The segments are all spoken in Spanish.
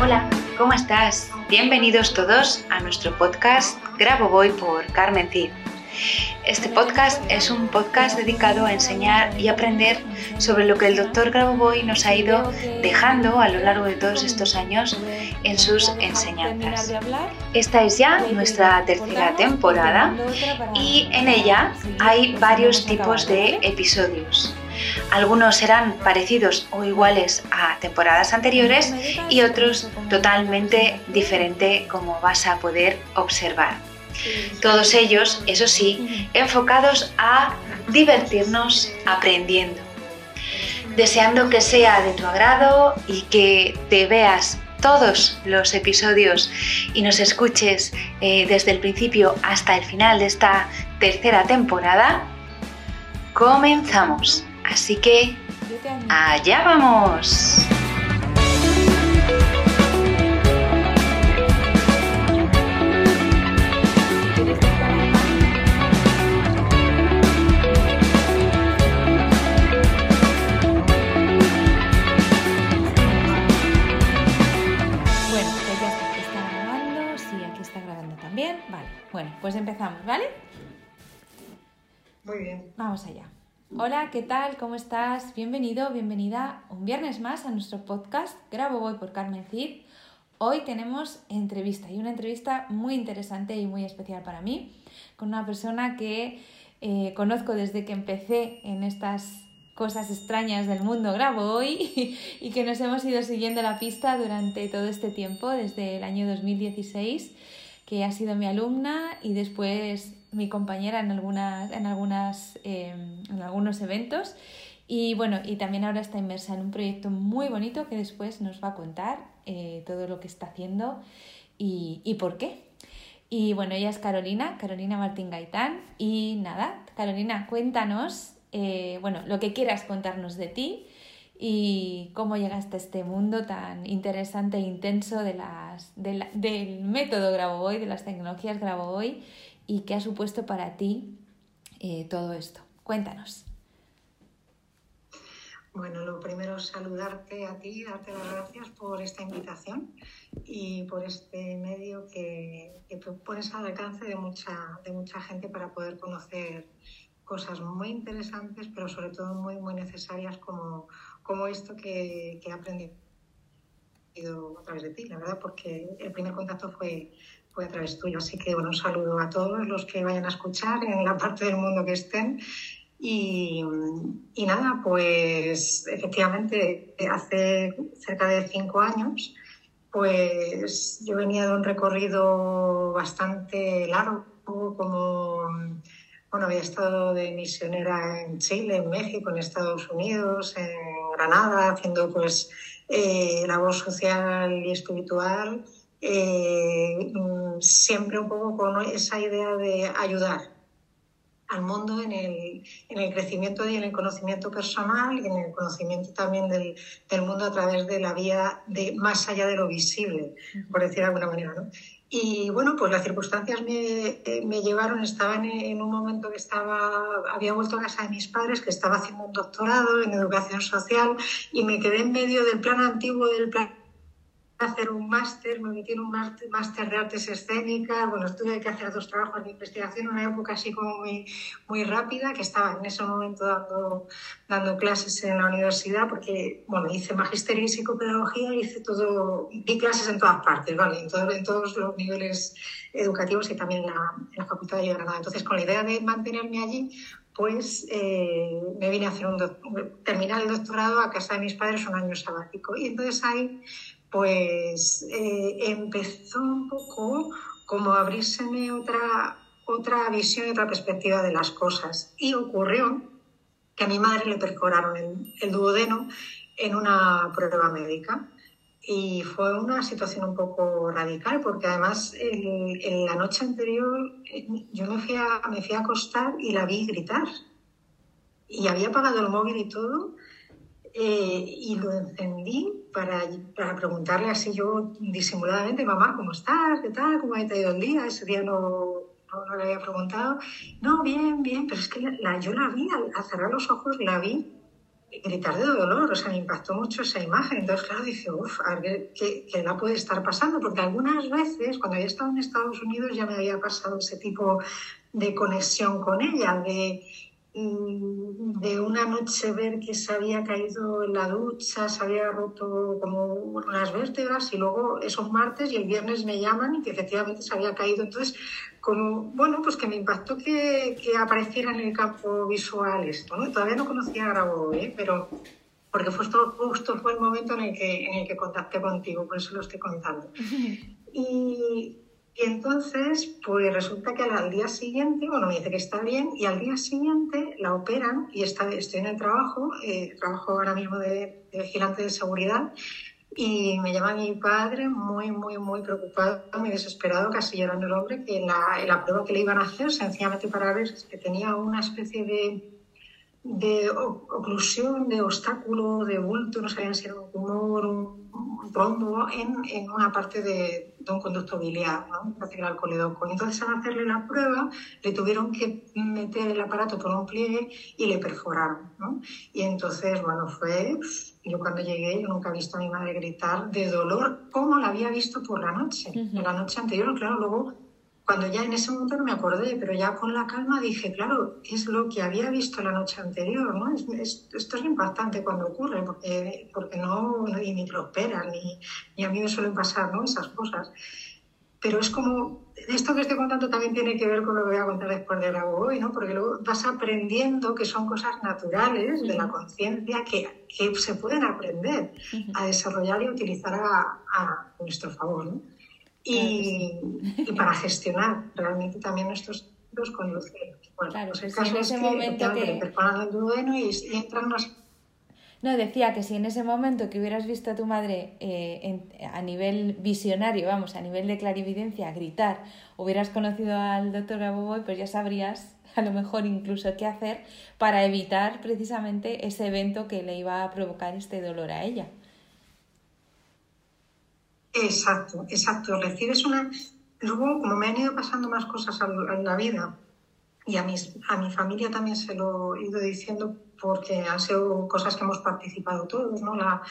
Hola, ¿cómo estás? Bienvenidos todos a nuestro podcast Grabo Voy por Carmen Cid. Este podcast es un podcast dedicado a enseñar y aprender sobre lo que el doctor Grabovoi nos ha ido dejando a lo largo de todos estos años en sus enseñanzas. Esta es ya nuestra tercera temporada y en ella hay varios tipos de episodios. Algunos serán parecidos o iguales a temporadas anteriores y otros totalmente diferente como vas a poder observar. Todos ellos, eso sí, enfocados a divertirnos aprendiendo. Deseando que sea de tu agrado y que te veas todos los episodios y nos escuches eh, desde el principio hasta el final de esta tercera temporada, comenzamos. Así que, allá vamos. Pues empezamos, ¿vale? Muy bien. Vamos allá. Hola, ¿qué tal? ¿Cómo estás? Bienvenido, bienvenida un viernes más a nuestro podcast Grabo Voy por Carmen Cid. Hoy tenemos entrevista y una entrevista muy interesante y muy especial para mí con una persona que eh, conozco desde que empecé en estas cosas extrañas del mundo grabo hoy y que nos hemos ido siguiendo la pista durante todo este tiempo, desde el año 2016 que ha sido mi alumna y después mi compañera en, algunas, en, algunas, em, en algunos eventos. Y bueno, y también ahora está inmersa en un proyecto muy bonito que después nos va a contar eh, todo lo que está haciendo y, y, por qué. Y bueno, ella es Carolina, Carolina Martín Gaitán. Y nada, Carolina, cuéntanos, eh, bueno, lo que quieras contarnos de ti y cómo llegaste a este mundo tan interesante e intenso de las, del método Grabovoi, de las tecnologías Grabovoi y qué ha supuesto para ti eh, todo esto. Cuéntanos. Bueno, lo primero es saludarte a ti, darte las gracias por esta invitación y por este medio que, que pones al alcance de mucha, de mucha gente para poder conocer cosas muy interesantes, pero sobre todo muy, muy necesarias como como esto que, he aprendido a través de ti, la verdad, porque el primer contacto fue, fue a través tuyo. Así que, bueno, un saludo a todos los que vayan a escuchar en la parte del mundo que estén. Y, y nada, pues efectivamente, hace cerca de cinco años, pues yo venía de un recorrido bastante largo, como bueno, había estado de misionera en Chile, en México, en Estados Unidos, en Granada, haciendo pues eh, labor social y espiritual, eh, siempre un poco con esa idea de ayudar al mundo en el, en el, crecimiento y en el conocimiento personal y en el conocimiento también del, del, mundo a través de la vía de más allá de lo visible, por decir de alguna manera. ¿no? Y bueno, pues las circunstancias me, me llevaron, estaba en, un momento que estaba, había vuelto a casa de mis padres, que estaba haciendo un doctorado en educación social y me quedé en medio del plan antiguo del plan hacer un máster, me metí en un máster de artes escénicas, bueno, tuve que hacer dos trabajos de investigación, una época así como muy, muy rápida, que estaba en ese momento dando, dando clases en la universidad, porque, bueno, hice magisterio y psicopedagogía, hice todo, di clases en todas partes, ¿vale? En, todo, en todos los niveles educativos y también en la, en la Facultad de Granada. Entonces, con la idea de mantenerme allí, pues eh, me vine a hacer un, terminar el doctorado a casa de mis padres un año sabático. Y entonces ahí pues eh, empezó un poco como abrírseme otra, otra visión y otra perspectiva de las cosas. Y ocurrió que a mi madre le perforaron el, duodeno en una prueba médica. Y fue una situación un poco radical porque además en la noche anterior eh, yo me fui, a, me fui a acostar y la vi gritar. Y había apagado el móvil y todo eh, y lo encendí para, para, preguntarle así yo disimuladamente, mamá, ¿cómo estás? ¿Qué tal? ¿Cómo ha ido el día? Ese día no, no, le había preguntado. No, bien, bien, pero es que la, yo la vi, al, cerrar los ojos la vi gritar de dolor, o sea, me impactó mucho esa imagen. Entonces, claro, dije, uff, a ver qué, qué, la puede estar pasando, porque algunas veces, cuando había estado en Estados Unidos, ya me había pasado ese tipo de conexión con ella, de de una noche ver que se había caído en la ducha, se había roto como unas vértebras y luego esos martes y el viernes me llaman y que efectivamente se había caído. Entonces, como, bueno, pues que me impactó que, que apareciera en el campo visual esto. ¿no? Todavía no conocía a Grabo, ¿eh? pero porque justo, justo fue el momento en el, que, en el que contacté contigo, por eso lo estoy contando. Y, y entonces, pues resulta que al día siguiente, bueno, me dice que está bien, y al día siguiente la operan y está, estoy en el trabajo, eh, trabajo ahora mismo de, vigilante de seguridad, y me llama mi padre muy, muy, muy preocupado, muy desesperado, casi llorando el hombre, que la, la prueba que le iban a hacer, sencillamente para ver que tenía una especie de de oclusión, de obstáculo, de bulto, no sabían si era un tumor, un, trombo, en, en, una parte de, de, un conducto biliar, ¿no? era el coledoco. Entonces, al hacerle la prueba, le tuvieron que meter el aparato por un pliegue y le perforaron. ¿no? Y entonces, bueno, fue. Yo cuando llegué, yo nunca he visto a mi madre gritar de dolor como la había visto por la noche. En la noche anterior, claro, luego cuando ya en ese momento no me acordé, pero ya con la calma dije, claro, es lo que había visto la noche anterior, ¿no? esto es impactante cuando ocurre, porque, porque no, ni, ni prospera, ni, ni, a mí me suelen pasar, ¿no? Esas cosas. Pero es como, esto que estoy contando también tiene que ver con lo que voy a contar después de la hoy, ¿no? Porque luego vas aprendiendo que son cosas naturales de la conciencia que, que, se pueden aprender a desarrollar y utilizar a, a nuestro favor, ¿no? Y, y, para gestionar realmente también nuestros los con Bueno, claro, pues el caso en ese es que, momento que... el dueno y, y entran los... No, decía que si en ese momento que hubieras visto a tu madre eh, en, a nivel visionario, vamos, a nivel de clarividencia, gritar, hubieras conocido al doctor Gaboboy, pues ya sabrías a lo mejor incluso qué hacer para evitar precisamente ese evento que le iba a provocar este dolor a ella. Exacto, exacto. Recibes una... Luego, como me han ido pasando más cosas en la vida, y a, mis, a mi familia también se lo he ido diciendo porque han sido cosas que hemos participado todos, ¿no? La,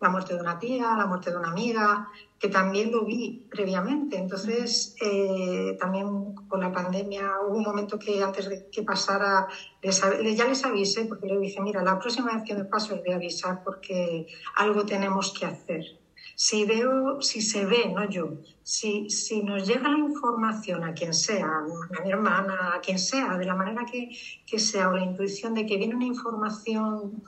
muerte de una tía, la muerte de una amiga, que también lo vi previamente. Entonces, eh, también con la pandemia hubo un momento que antes de que pasara, ya les avisé, porque le dije, mira, la próxima vez que me paso les voy a avisar porque algo tenemos que hacer si veo, si se ve, no yo, si, si nos llega la información a quien sea, a mi hermana, a quien sea, de la manera que, que sea, o la intuición de que viene una información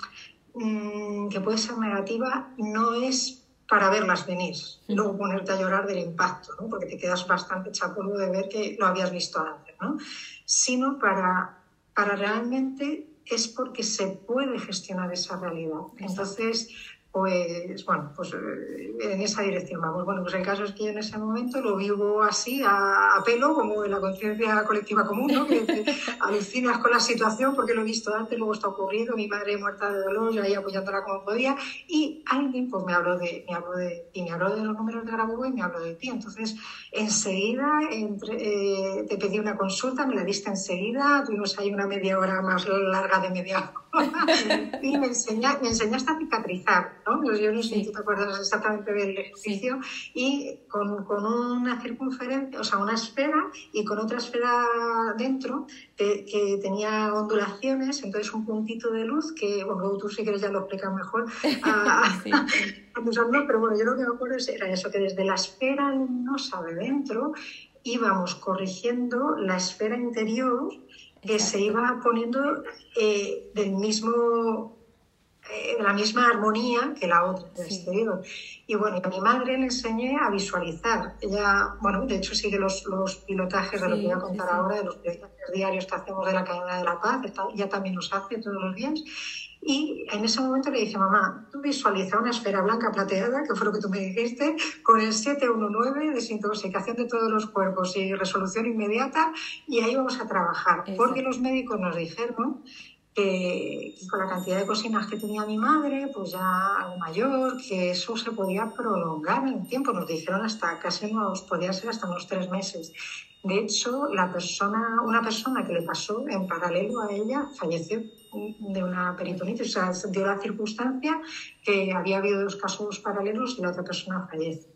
mmm, que puede ser negativa, no es para verlas venir, luego ponerte a llorar del impacto, ¿no? porque te quedas bastante chapolo de ver que lo habías visto antes, ¿no? sino para, para realmente es porque se puede gestionar esa realidad. Entonces, pues bueno, pues eh, en esa dirección vamos. Bueno, pues el caso es que yo en ese momento lo vivo así, a, pelo, como en la conciencia colectiva común, ¿no? Que alucinas con la situación porque lo he visto antes, luego está ocurriendo, mi madre muerta de dolor, yo ahí apoyándola como podía, y alguien pues me habló de, me habló de, y me habló de los números de Grabo y me habló de ti. Entonces, enseguida entre, eh, te pedí una consulta, me la diste enseguida, tuvimos ahí una media hora más larga de media hora, y me, enseña, me enseñaste a cicatrizar ¿no? Yo no sé si te acuerdas exactamente del ejercicio, y con, con, una circunferencia, o sea, una esfera y con otra esfera dentro que, que tenía ondulaciones, entonces un puntito de luz que, bueno, tú si quieres ya lo explicas mejor, a, sí. pero bueno, yo lo que me acuerdo era eso, que desde la esfera luminosa de dentro íbamos corrigiendo la esfera interior que se iba poniendo eh, del mismo en la misma armonía que la otra del exterior. Y bueno, a mi madre le enseñé a visualizar. Ella, bueno, de hecho sigue los, los pilotajes de lo que voy a contar ahora, de los diarios que hacemos de la cadena de la paz, ella también los hace todos los días. Y en ese momento le dije, mamá, tú visualiza una esfera blanca plateada, que fue lo que tú me dijiste, con el 719 desintoxicación de todos los cuerpos y resolución inmediata, y ahí vamos a trabajar. Porque los médicos nos dijeron que, con la cantidad de cocinas que tenía mi madre, pues ya algo mayor, que eso se podía prolongar en el tiempo. Nos dijeron hasta casi nos podía ser hasta unos tres meses. De hecho, la persona, una persona que le pasó en paralelo a ella falleció de una peritonitis. O sea, dio la circunstancia que había habido dos casos paralelos y la otra persona fallece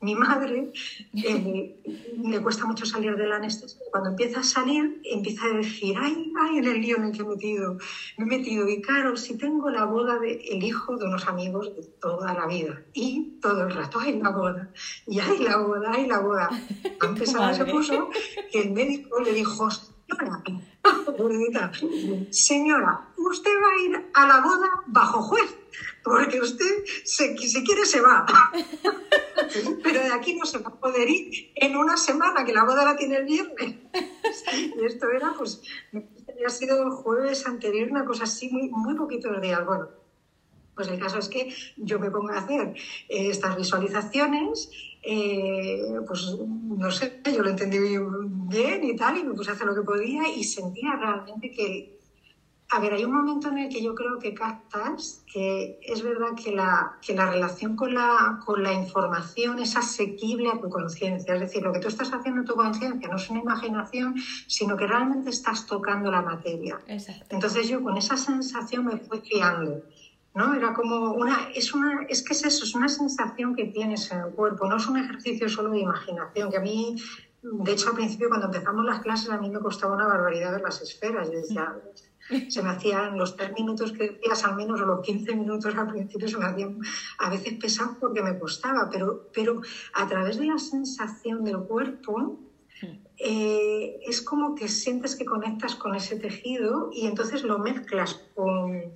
mi madre eh, le cuesta mucho salir de la anestesia. Cuando empieza a salir, empieza a decir, ay, ay, en el lío en el que he metido, me he metido. Y claro, si tengo la boda del el hijo de unos amigos de toda la vida. Y todo el rato, ay, la boda. Y ay, la boda, ay, la boda. Antes ahora se puso que el médico le dijo, señora, usted va a ir a la boda bajo juez porque usted, si quiere, se va. Pero de aquí no se va a poder ir en una semana, que la boda la tiene el viernes. Y esto era, pues, ha sido el jueves anterior, una cosa así, muy, muy poquitos días. Bueno, pues el caso es que yo me pongo a hacer eh, estas visualizaciones, eh, pues no sé, yo lo entendí bien y tal, y me puse a hacer lo que podía y sentía realmente que a ver, hay un momento en el que yo creo que captas que es verdad que la, que la relación con la, con la información es asequible a tu conciencia. Es decir, lo que tú estás haciendo en tu conciencia no es una imaginación, sino que realmente estás tocando la materia. Entonces yo con esa sensación me fui fiando. ¿No? Era como una es, una, es que es eso, es una sensación que tienes en el cuerpo, no es un ejercicio solo de imaginación, que a mí, de hecho al principio cuando empezamos las clases a mí me costaba una barbaridad ver las esferas. Yo decía, se me hacían los tres minutos que decías al menos o los 15 minutos al principio se me hacían a veces pesados porque me costaba, pero, pero a través de la sensación del cuerpo eh, es como que sientes que conectas con ese tejido y entonces lo mezclas con,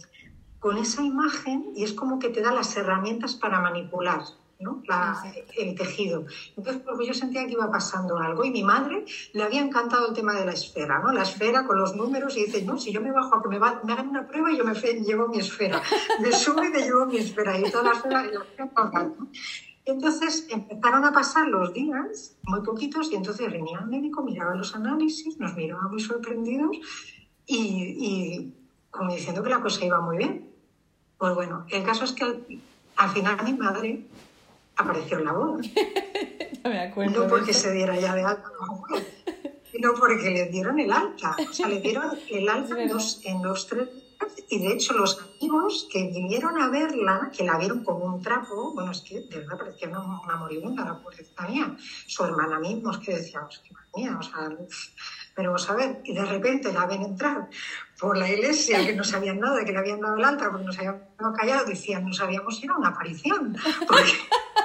con esa imagen y es como que te da las herramientas para manipular el tejido. Entonces, pues yo sentía que iba pasando algo y mi madre le había encantado el tema de la esfera, ¿no? La esfera con los números y dice, no, si yo me bajo a que me, me hagan una prueba y yo me llevo mi esfera, me subo y me llevo mi esfera y toda la esfera, Entonces empezaron a pasar los días, muy poquitos, y entonces venía el médico, miraba los análisis, nos miraba muy sorprendidos y, y como diciendo que la cosa iba muy bien. Pues bueno, el caso es que al final mi madre apareció en la boda. no me acuerdo. No porque se diera ya de alta, sino porque le dieron el alta. O sea, le dieron el alta en los, en los tres y de hecho los amigos que vinieron a verla, que la vieron como un trapo, bueno, es que de verdad parecía una, una moribunda la pobrecita mía. Su hermana misma, es que decíamos, qué mía, o sea, pero vamos a ver, y de repente la ven entrar por la iglesia, que no sabían nada, que le habían dado el alta porque nos habían callado, decían, no sabíamos si era una aparición, porque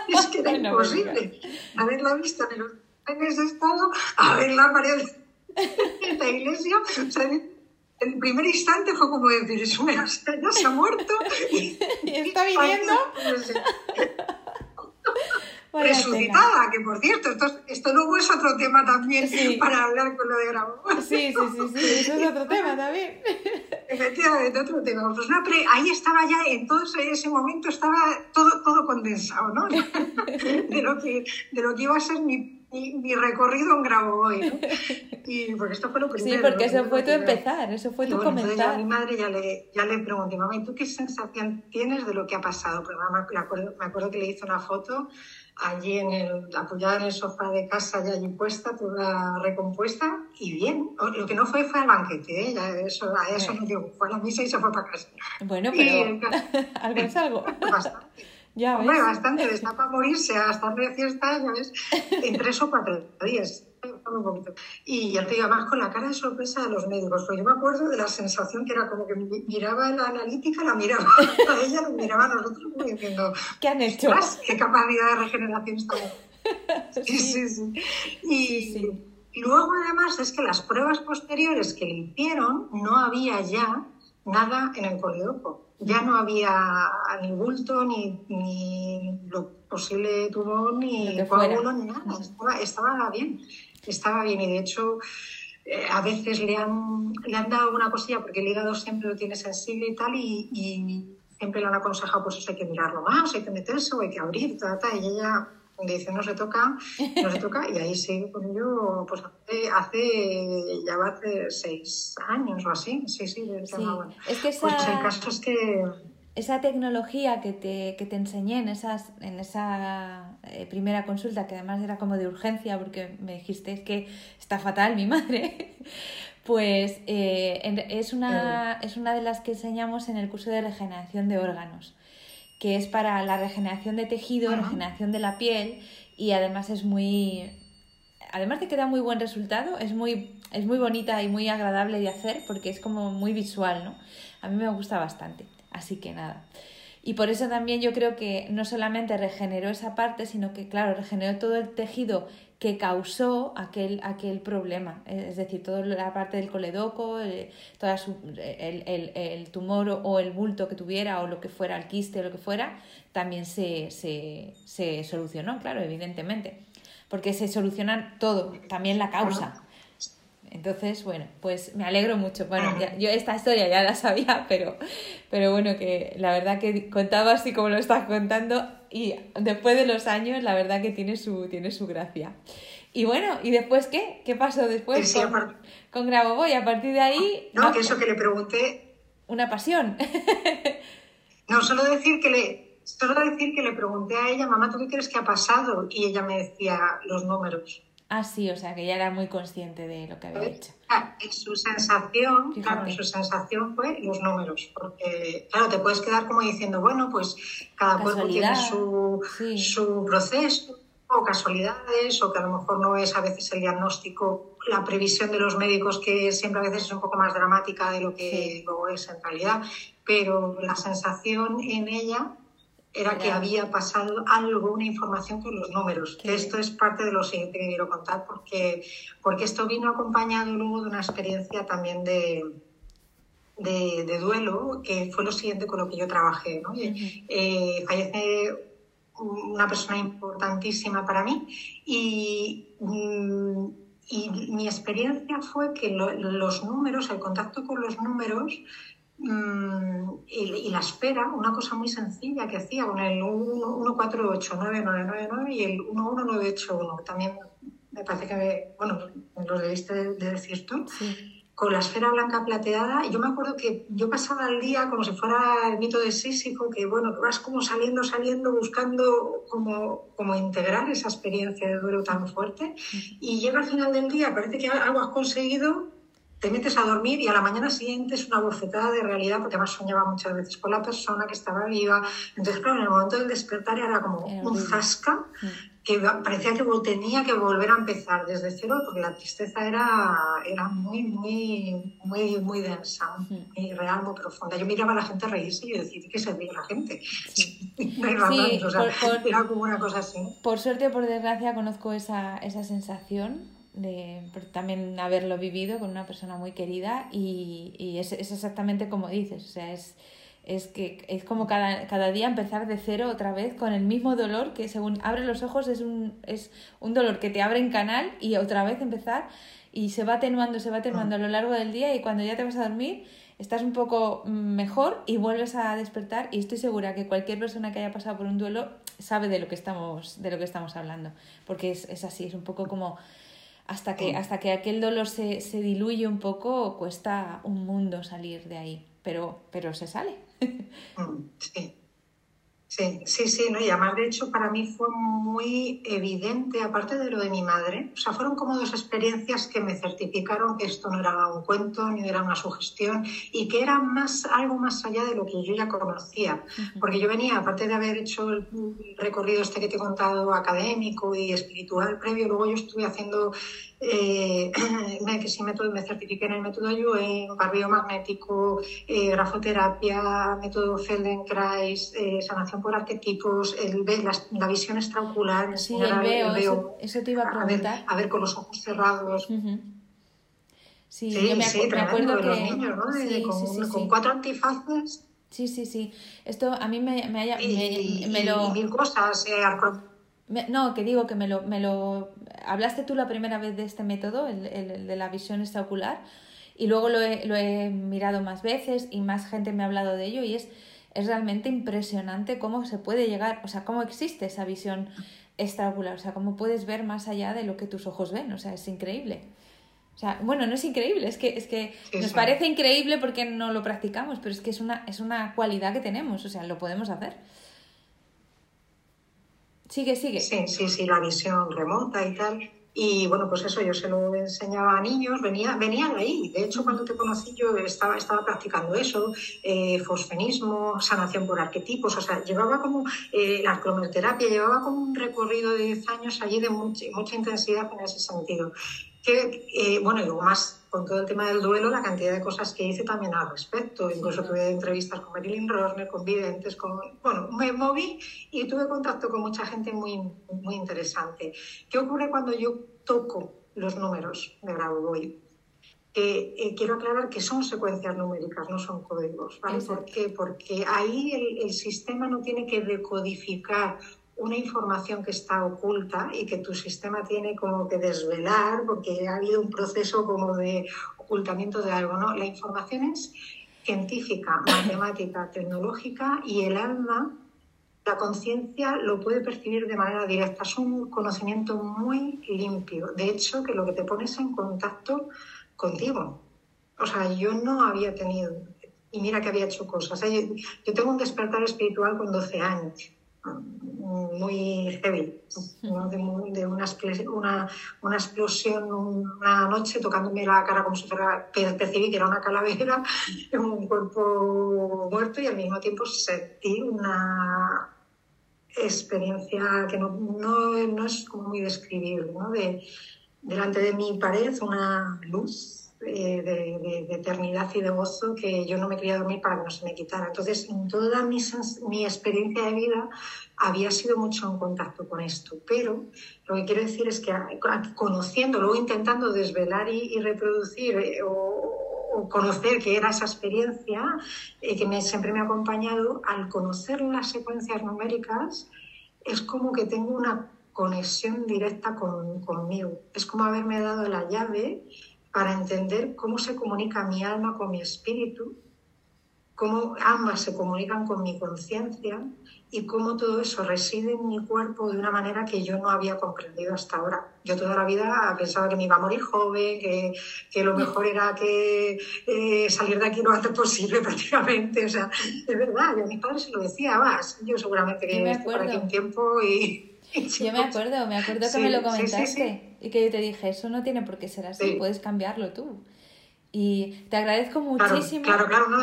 es que era imposible haberla visto en, ese estado, haberla aparecido en la iglesia. O sea, el primer instante fue como decir, eso ya se ha muerto. Y, está viniendo. resucitada, que por cierto, esto, esto, luego es otro tema también para hablar con lo de Grabo. Sí, sí, sí, sí, eso es otro tema también. Efectivamente, otro tema. Pues ahí estaba ya, en todo ese, momento estaba todo, todo condensado, ¿no? De lo, que, de lo que iba a ser mi, mi, recorrido en Grabovoi, ¿no? Y porque esto fue lo primero. Sí, porque eso fue tu empezar, eso fue tu comenzar. a mi madre ya le, ya le pregunté, mamá, ¿y tú qué sensación tienes de lo que ha pasado? Mamá, me acuerdo, me acuerdo que le hice una foto allí en el, apoyada en el sofá de casa, ya allí puesta, toda recompuesta y bien. Lo que no fue fue al banquete, ¿eh? ya eso, a eso no llegó, fue a la misa y se fue para casa. Bueno, pero algo es algo. Bastante. Ya ves. Bastante, está para morirse, a estar de fiesta, ya ves, en tres o cuatro días. Y ya te digo, más con la cara de sorpresa de los médicos. Pues yo me acuerdo de la sensación que era como que miraba la analítica, la miraba a ella, lo miraba a nosotros diciendo, ¿qué han hecho? ¿Qué capacidad de regeneración estamos? Sí, sí, sí. Y, luego además es que las pruebas posteriores que le hicieron no había ya nada en el coleojo. Ya no había ni bulto, ni, ni lo posible tumor, ni coágulo, ni nada. Estaba, estaba bien estaba bien y de hecho eh, a veces le han, le han dado una cosilla porque el hígado siempre lo tiene sensible y tal y, siempre le han aconsejado pues eso hay que mirarlo más, hay que meterse o hay que abrir, y ella dice no se toca, no se toca, y ahí sigue con ello, pues hace, hace ya va hace seis años o así, sí, sí, sí. Es que pues el caso es que esa tecnología que te, que te enseñé en, esas, en esa eh, primera consulta, que además era como de urgencia, porque me dijiste que está fatal mi madre, pues eh, es, una, es una de las que enseñamos en el curso de regeneración de órganos, que es para la regeneración de tejido, regeneración de la piel y además es muy... Además de que da muy buen resultado, es muy, es muy bonita y muy agradable de hacer porque es como muy visual, ¿no? A mí me gusta bastante. Así que nada. Y por eso también yo creo que no solamente regeneró esa parte, sino que, claro, regeneró todo el tejido que causó aquel, aquel problema. Es decir, toda la parte del coledoco, eh, toda el, el, el, tumor o el bulto que tuviera o lo que fuera, el quiste o lo que fuera, también se, se, se solucionó, claro, evidentemente. Porque se soluciona todo, también la causa. Entonces, bueno, pues me alegro mucho. Bueno, yo esta historia ya la sabía, pero, pero bueno, que la verdad que contaba así como lo estás contando y después de los años, la verdad que tiene su, tiene su gracia. Y bueno, ¿y después qué? ¿Qué pasó después con, con Grabovoi? A partir de ahí... No, que eso que le pregunté... Una pasión. no, solo decir que le... Solo decir que le pregunté a ella, mamá, ¿tú qué crees que ha pasado? Y ella me decía los números. Ah, sí, o sea que ya era muy consciente de lo que había hecho. su sensación, claro, su sensación fue los números, porque claro, te puedes quedar como diciendo, bueno, pues cada cuerpo tiene su, su proceso, o casualidades, o que a lo mejor no es a veces el diagnóstico, la previsión de los médicos, que siempre a veces es un poco más dramática de lo que luego es en realidad, pero la sensación en ella era que había pasado algo, una información con los números. Que esto es parte de lo siguiente que quiero contar, porque, porque esto vino acompañado luego de una experiencia también de, de, duelo, que fue lo siguiente con lo que yo trabajé. ¿no? Eh, fallece una persona importantísima para mí y, mm, y mi experiencia fue que los números, el contacto con los números, Mm, y, la espera, una cosa muy sencilla que hacía con el 148999 y el 11981. También me parece que, bueno, lo debiste de, decir tú. Con la esfera blanca plateada, yo me acuerdo que yo pasaba el día como si fuera el mito de Sísifo, que bueno, vas como saliendo, saliendo, buscando como, como integrar esa experiencia de duelo tan fuerte. Y llega al final del día, parece que algo has conseguido, te metes a dormir y a la mañana siguiente es una bofetada de realidad porque además soñaba muchas veces con la persona que estaba viva. Entonces, claro, en el momento del despertar era como un zasca que parecía que tenía que volver a empezar desde cero porque la tristeza era, era muy, muy, muy, muy densa, muy real, muy profunda. Yo miraba a la gente reírse y decía, ¿qué se ríe la gente? Sí, o sea, era como una cosa así. Por suerte o por desgracia conozco esa, esa sensación de también haberlo vivido con una persona muy querida y, y es, es, exactamente como dices, o sea, es, es que es como cada, cada, día empezar de cero otra vez con el mismo dolor que según abre los ojos es un, es un dolor que te abre en canal y otra vez empezar y se va atenuando, se va atenuando a lo largo del día y cuando ya te vas a dormir estás un poco mejor y vuelves a despertar y estoy segura que cualquier persona que haya pasado por un duelo sabe de lo que estamos, de lo que estamos hablando, porque es, es así, es un poco como hasta que, hasta que aquel dolor se, se, diluye un poco, cuesta un mundo salir de ahí, pero, pero se sale. Mm, sí. Sí, sí, sí, ¿no? y además de hecho para mí fue muy evidente, aparte de lo de mi madre, o sea, fueron como dos experiencias que me certificaron que esto no era un cuento ni era una sugestión y que era más algo más allá de lo que yo ya conocía, porque yo venía, aparte de haber hecho el recorrido este que te he contado académico y espiritual previo, luego yo estuve haciendo eh, me, que sí método, me certifiqué en el método Yuen, barrio magnético, eh, grafoterapia, método Feldenkrais, eh, sanación por arquetipos, el, la, la visión extraocular, sí, el veo, eso, te iba a preguntar. A ver, con los ojos cerrados. Sí, yo me, sí, me acuerdo que... Los niños, ¿no? sí, con, con cuatro antifaces. Sí, sí, sí. Esto a mí me, me, haya, y, me, lo... Y mil cosas, eh, no, que digo que me lo, me lo... Hablaste tú la primera vez de este método, el, el, de la visión extraocular, y luego lo he, lo he, mirado más veces y más gente me ha hablado de ello y es, es realmente impresionante cómo se puede llegar, o sea, cómo existe esa visión extraocular, o sea, cómo puedes ver más allá de lo que tus ojos ven, o sea, es increíble. O sea, bueno, no es increíble, es que, es que nos parece increíble porque no lo practicamos, pero es que es una, es una cualidad que tenemos, o sea, lo podemos hacer. Sigue, sigue. Sí, sí, sí, la visión remota y tal. Y bueno, pues eso yo se lo enseñaba a niños, venía, venían ahí. De hecho, cuando te conocí yo estaba, estaba practicando eso, eh, fosfenismo, sanación por arquetipos, o sea, llevaba como eh, la cromoterapia, llevaba como un recorrido de 10 años allí de mucha, mucha intensidad en ese sentido. Que, eh, bueno, y luego más con todo el tema del duelo, la cantidad de cosas que hice también al respecto. Incluso tuve entrevistas con Marilyn Rosner, con videntes, con... Bueno, me moví y tuve contacto con mucha gente muy, muy interesante. ¿Qué ocurre cuando yo toco los números de Grabovoi? Que eh, quiero aclarar que son secuencias numéricas, no son códigos. ¿vale? ¿Por qué? Porque ahí el, el sistema no tiene que decodificar una información que está oculta y que tu sistema tiene como que desvelar porque ha habido un proceso como de ocultamiento de algo, ¿no? La información es científica, matemática, tecnológica y el alma, la conciencia lo puede percibir de manera directa. Es un conocimiento muy limpio. De hecho, que lo que te pones en contacto contigo. O sea, yo no había tenido, y mira que había hecho cosas. ¿eh? Yo tengo un despertar espiritual con 12 años muy heavy, de, una, una, explosión una noche tocándome la cara como si fuera, percibí que era una calavera un cuerpo muerto y al mismo tiempo sentí una experiencia que no, no, es como muy describible, ¿no? de, delante de mi pared una luz eh, de, eternidad y de gozo que yo no me quería dormir para que no se me quitara. Entonces, en toda mi, mi experiencia de vida había sido mucho en contacto con esto, pero lo que quiero decir es que conociendo, luego intentando desvelar y, reproducir eh, o, conocer qué era esa experiencia eh, que me, siempre me ha acompañado, al conocer las secuencias numéricas, es como que tengo una conexión directa con, conmigo. Es como haberme dado la llave para entender cómo se comunica mi alma con mi espíritu, cómo ambas se comunican con mi conciencia y cómo todo eso reside en mi cuerpo de una manera que yo no había comprendido hasta ahora. Yo toda la vida pensaba que me iba a morir joven, que, que lo mejor era que eh, salir de aquí lo antes posible prácticamente. O sea, es verdad, yo a mis padres se lo decía, vas, yo seguramente que me por aquí un tiempo y... Yo me acuerdo, me acuerdo que me lo comentaste y que yo te dije, eso no tiene por qué ser así, puedes cambiarlo tú. Y te agradezco muchísimo. Claro, claro, ¿no?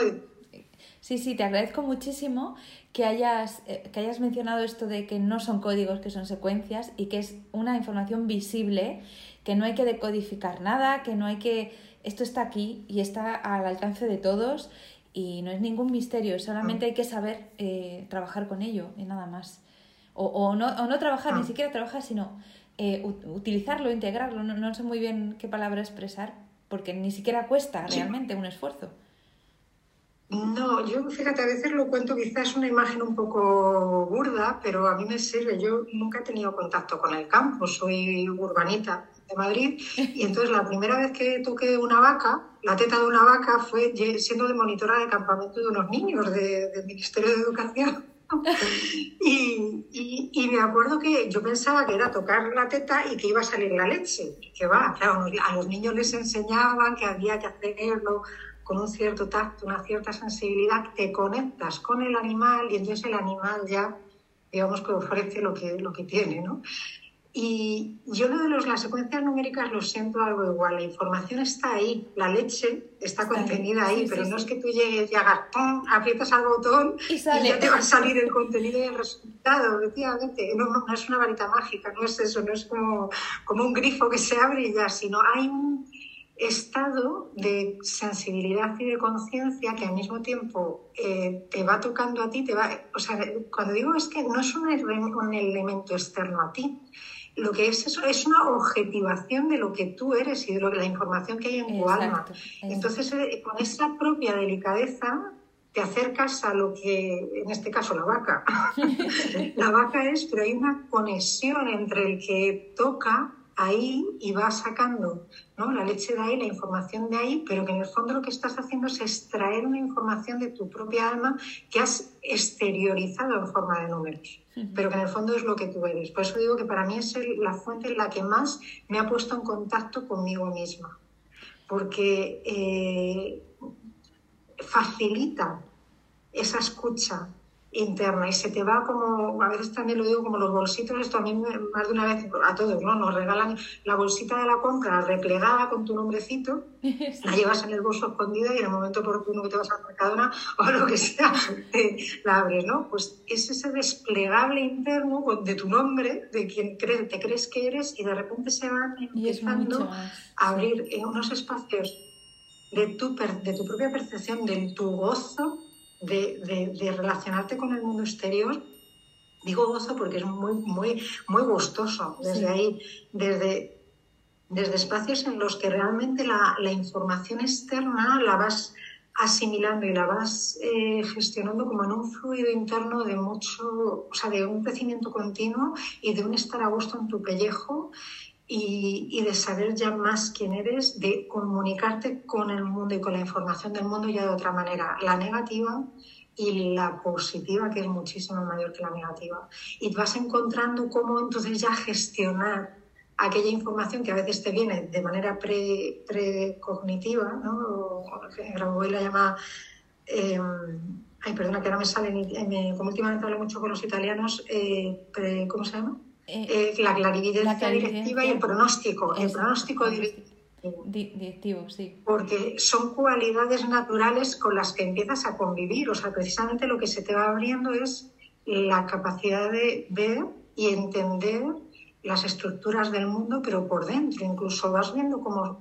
Sí, sí, te agradezco muchísimo que hayas, eh, que hayas mencionado esto de que no son códigos, que son secuencias y que es una información visible, que no hay que decodificar nada, que no hay que... Esto está aquí y está al alcance de todos y no es ningún misterio, solamente hay que saber eh, trabajar con ello y nada más. O, o, no, o no trabajar, ni ah. siquiera trabajar, sino eh, utilizarlo, integrarlo, no, sé muy bien qué palabra expresar, porque ni siquiera cuesta realmente un esfuerzo. No, yo fíjate, a veces lo cuento quizás una imagen un poco burda, pero a mí me sirve. Yo nunca he tenido contacto con el campo, soy urbanita de Madrid, y entonces la primera vez que toqué una vaca, la teta de una vaca, fue siendo de monitora de campamento de unos niños del Ministerio de Educación. Y, me acuerdo que yo pensaba que era tocar la teta y que iba a salir la leche. Que va, claro, a los niños les enseñaban que había que hacerlo con un cierto tacto, una cierta sensibilidad, te conectas con el animal y entonces el animal ya, digamos, que ofrece lo que, lo que tiene, ¿no? Y yo lo de los, las secuencias numéricas lo siento algo igual. La información está ahí, la leche está contenida ahí, pero no es que tú llegues y hagas ¡pum! aprietas al botón y, ya te va a salir el contenido y el resultado, efectivamente. No, no, es una varita mágica, no es eso, no es como, como un grifo que se abre y ya, sino hay un estado de sensibilidad y de conciencia que al mismo tiempo eh, te va tocando a ti, te va, o sea, cuando digo es que no es un, un elemento externo a ti, lo que es eso es una objetivación de lo que tú eres y de lo, la información que hay en tu alma. Entonces, eh, con esa propia delicadeza, te acercas a lo que, en este caso, la vaca. la vaca es, pero hay una conexión entre el que toca ahí y va sacando ¿no? la leche de ahí, la información de ahí, pero que en el fondo lo que estás haciendo es extraer una información de tu propia alma que has exteriorizado en forma de números, pero que en el fondo es lo que tú eres. Por eso digo que para mí es la fuente en la que más me ha puesto en contacto conmigo misma, porque eh, facilita esa escucha interna y se te va como, a veces también lo digo como los bolsitos, esto a mí más de una vez, a todos, ¿no? Nos regalan la bolsita de la compra replegada con tu nombrecito, la llevas en el bolso escondida y en el momento oportuno que te vas a Mercadona o lo que sea, la abres, ¿no? Pues es ese desplegable interno de tu nombre, de quien te crees que eres y de repente se van empezando a abrir en unos espacios de tu, de tu propia percepción, de tu gozo de, relacionarte con el mundo exterior, digo gozo porque es muy, muy, muy gustoso desde ahí, desde, desde espacios en los que realmente la, información externa la vas asimilando y la vas eh, gestionando como en un fluido interno de mucho, o sea, de un crecimiento continuo y de un estar a gusto en tu pellejo y, y, de saber ya más quién eres, de comunicarte con el mundo y con la información del mundo ya de otra manera, la negativa y la positiva, que es muchísimo mayor que la negativa. Y vas encontrando cómo entonces ya gestionar aquella información que a veces te viene de manera pre, precognitiva, ¿no? Grabovoi la llama... Eh, ay, perdona, que ahora me sale, como últimamente hablo mucho con los italianos, eh, ¿cómo se llama? Eh, la, clarividencia directiva y el pronóstico, el pronóstico directivo. sí. Porque son cualidades naturales con las que empiezas a convivir. O sea, precisamente lo que se te va abriendo es la capacidad de ver y entender las estructuras del mundo, pero por dentro. Incluso vas viendo cómo,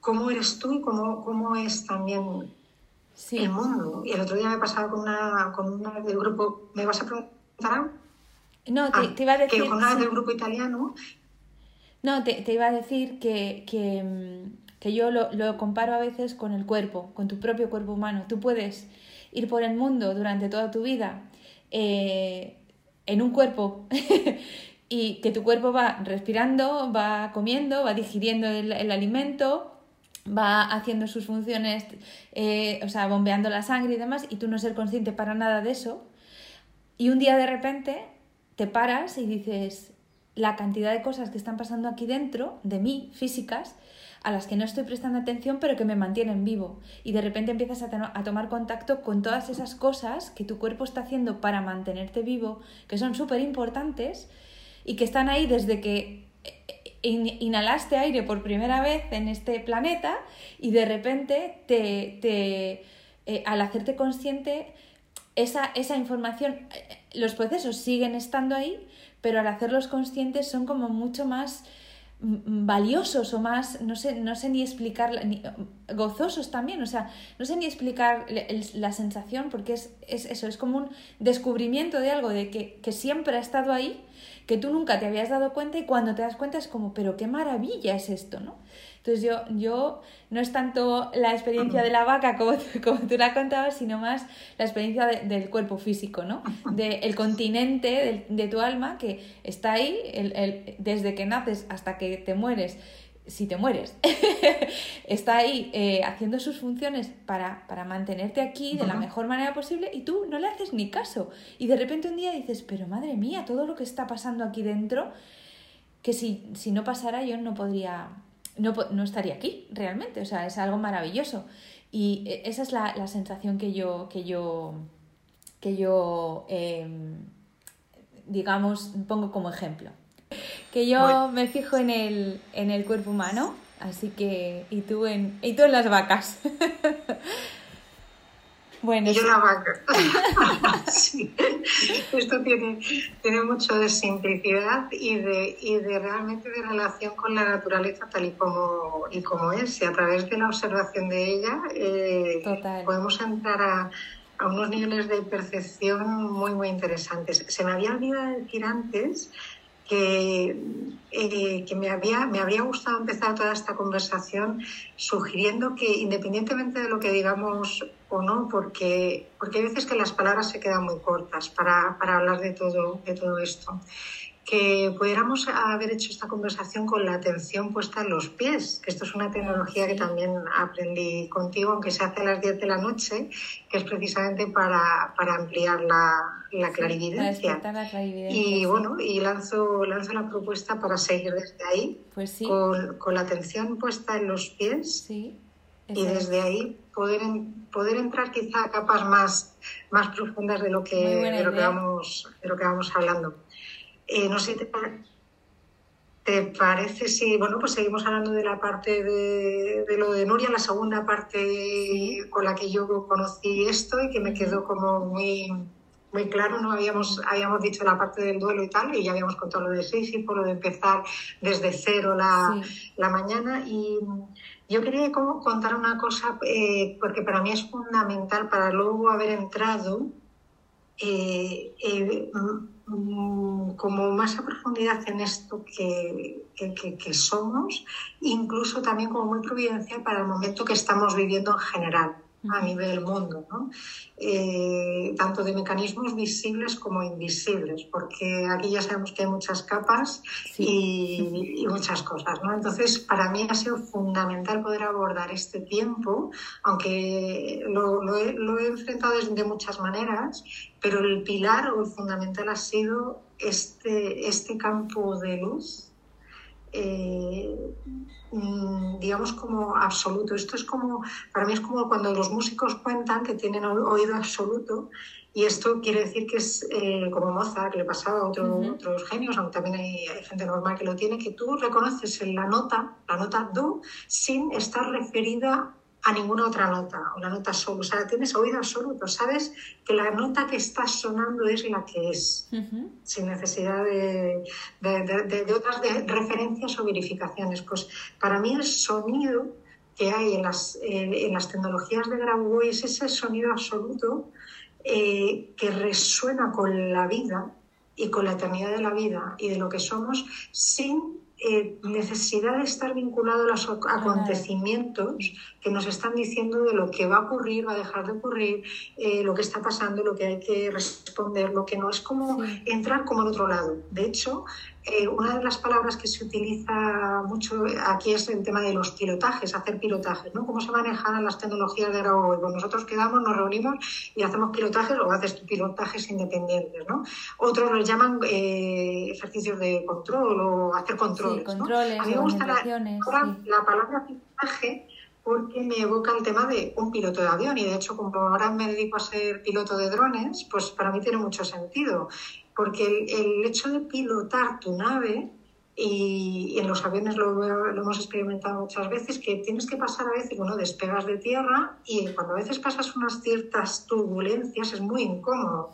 cómo, eres tú y cómo, cómo es también el mundo. Y el otro día me pasaba con una, con una del grupo, ¿me vas a preguntar no, te, ah, iba a decir. Que del grupo italiano. No, te, iba a decir que, que, yo lo, lo, comparo a veces con el cuerpo, con tu propio cuerpo humano. Tú puedes ir por el mundo durante toda tu vida eh, en un cuerpo y que tu cuerpo va respirando, va comiendo, va digiriendo el, alimento, va haciendo sus funciones, eh, o sea, bombeando la sangre y demás, y tú no ser consciente para nada de eso. Y un día de repente te paras y dices la cantidad de cosas que están pasando aquí dentro de mí, físicas, a las que no estoy prestando atención, pero que me mantienen vivo. Y de repente empiezas a, tomar contacto con todas esas cosas que tu cuerpo está haciendo para mantenerte vivo, que son súper importantes y que están ahí desde que eh, inhalaste aire por primera vez en este planeta y de repente te, te eh, al hacerte consciente esa, esa información, eh, los procesos siguen estando ahí, pero al hacerlos conscientes son como mucho más mm, valiosos o más, no sé, no sé ni explicar, ni, gozosos también, o sea, no sé ni explicar la sensación porque es, es, eso, es como un descubrimiento de algo de que, que siempre ha estado ahí, que tú nunca te habías dado cuenta y cuando te das cuenta es como, pero qué maravilla es esto, ¿no? Entonces yo, yo no es tanto la experiencia de la vaca como, como tú la contabas, sino más la experiencia del cuerpo físico, ¿no? Del continente de, tu alma que está ahí el, desde que naces hasta que te mueres si te mueres, está ahí eh, haciendo sus funciones para, para mantenerte aquí de la mejor manera posible y tú no le haces ni caso. Y de repente un día dices, pero madre mía, todo lo que está pasando aquí dentro, que si, si no pasara yo no podría, no, no estaría aquí realmente, o sea, es algo maravilloso. Y e, esa es la, sensación que yo, que yo, que yo em, digamos, pongo como ejemplo. Que yo me fijo en el, en el cuerpo humano, así que, y tú en, y tú en las vacas. Bueno, y yo la vaca. sí. Esto tiene, tiene mucho de simplicidad y de, y de realmente de relación con la naturaleza tal y como, y como es. Y a través de la observación de ella eh, podemos entrar a, a unos niveles de percepción muy, muy interesantes. Se me había olvidado decir antes que, eh, que me, había, me habría gustado empezar toda esta conversación sugiriendo que independientemente de lo que digamos o no, porque, porque hay veces que las palabras se quedan muy cortas para, para hablar de todo, de todo esto, que pudiéramos haber hecho esta conversación con la atención puesta en los pies, que esto es una tecnología que también aprendí contigo, aunque se hace a las 10 de la noche, que es precisamente para, para ampliar la, la, clarividencia. Y bueno, y lanzo, lanzo la propuesta para seguir desde ahí, pues con, con, la atención puesta en los pies. Y desde ahí poder, poder entrar quizá a capas más, más profundas de lo que, de lo que, vamos, de lo que vamos hablando. Eh, no sé, te, parece si, bueno, pues seguimos hablando de la parte de, lo de Nuria, la segunda parte con la que yo conocí esto y que me quedó como muy, muy claro, ¿no? Habíamos, habíamos dicho la parte del duelo y tal, y ya habíamos contado lo de por lo de empezar desde cero la, la mañana. Y yo quería contar una cosa, eh, porque para mí es fundamental para luego haber entrado eh, eh, mm, como más a profundidad en esto que, que, somos, incluso también como muy providencial para el momento que estamos viviendo en general a nivel mundo, ¿no? Eh, tanto de mecanismos visibles como invisibles, porque aquí ya sabemos que hay muchas capas y, muchas cosas. ¿no? Entonces, para mí ha sido fundamental poder abordar este tiempo, aunque lo, lo, he, lo he, enfrentado de muchas maneras, pero el pilar o el fundamental ha sido este, este campo de luz eh, mm, digamos como absoluto. Esto es como, para mí es como cuando los músicos cuentan que tienen oído absoluto y esto quiere decir que es eh, como Mozart, que le pasaba a otros genios, aunque también hay, hay, gente normal que lo tiene, que tú reconoces en la nota, la nota do, sin estar referida a ninguna otra nota, o la nota solo. O sea, tienes oído absoluto, sabes que la nota que está sonando es la que es, sin necesidad de, de, otras referencias o verificaciones. Pues para mí el sonido que hay en las, eh, en las tecnologías de Grabovoi es ese sonido absoluto eh, que resuena con la vida y con la eternidad de la vida y de lo que somos sin eh, necesidad de estar vinculado a los acontecimientos que nos están diciendo de lo que va a ocurrir, va a dejar de ocurrir, eh, lo que está pasando, lo que hay que responder, lo que no. Es como entrar como al otro lado. De hecho, eh, una de las palabras que se utiliza mucho aquí es el tema de los pilotajes, hacer pilotajes, ¿no? Cómo se manejan las tecnologías de ahora Pues nosotros quedamos, nos reunimos y hacemos pilotajes o haces pilotajes independientes, ¿no? Otros los llaman eh, ejercicios de control o hacer controles, A mí me gusta la, la palabra pilotaje porque me evoca el tema de un piloto de avión y de hecho como ahora me dedico a ser piloto de drones, pues para mí tiene mucho sentido porque el, hecho de pilotar tu nave, y, en los aviones lo, hemos experimentado muchas veces, que tienes que pasar a veces, bueno, despegas de tierra y cuando a veces pasas unas ciertas turbulencias es muy incómodo.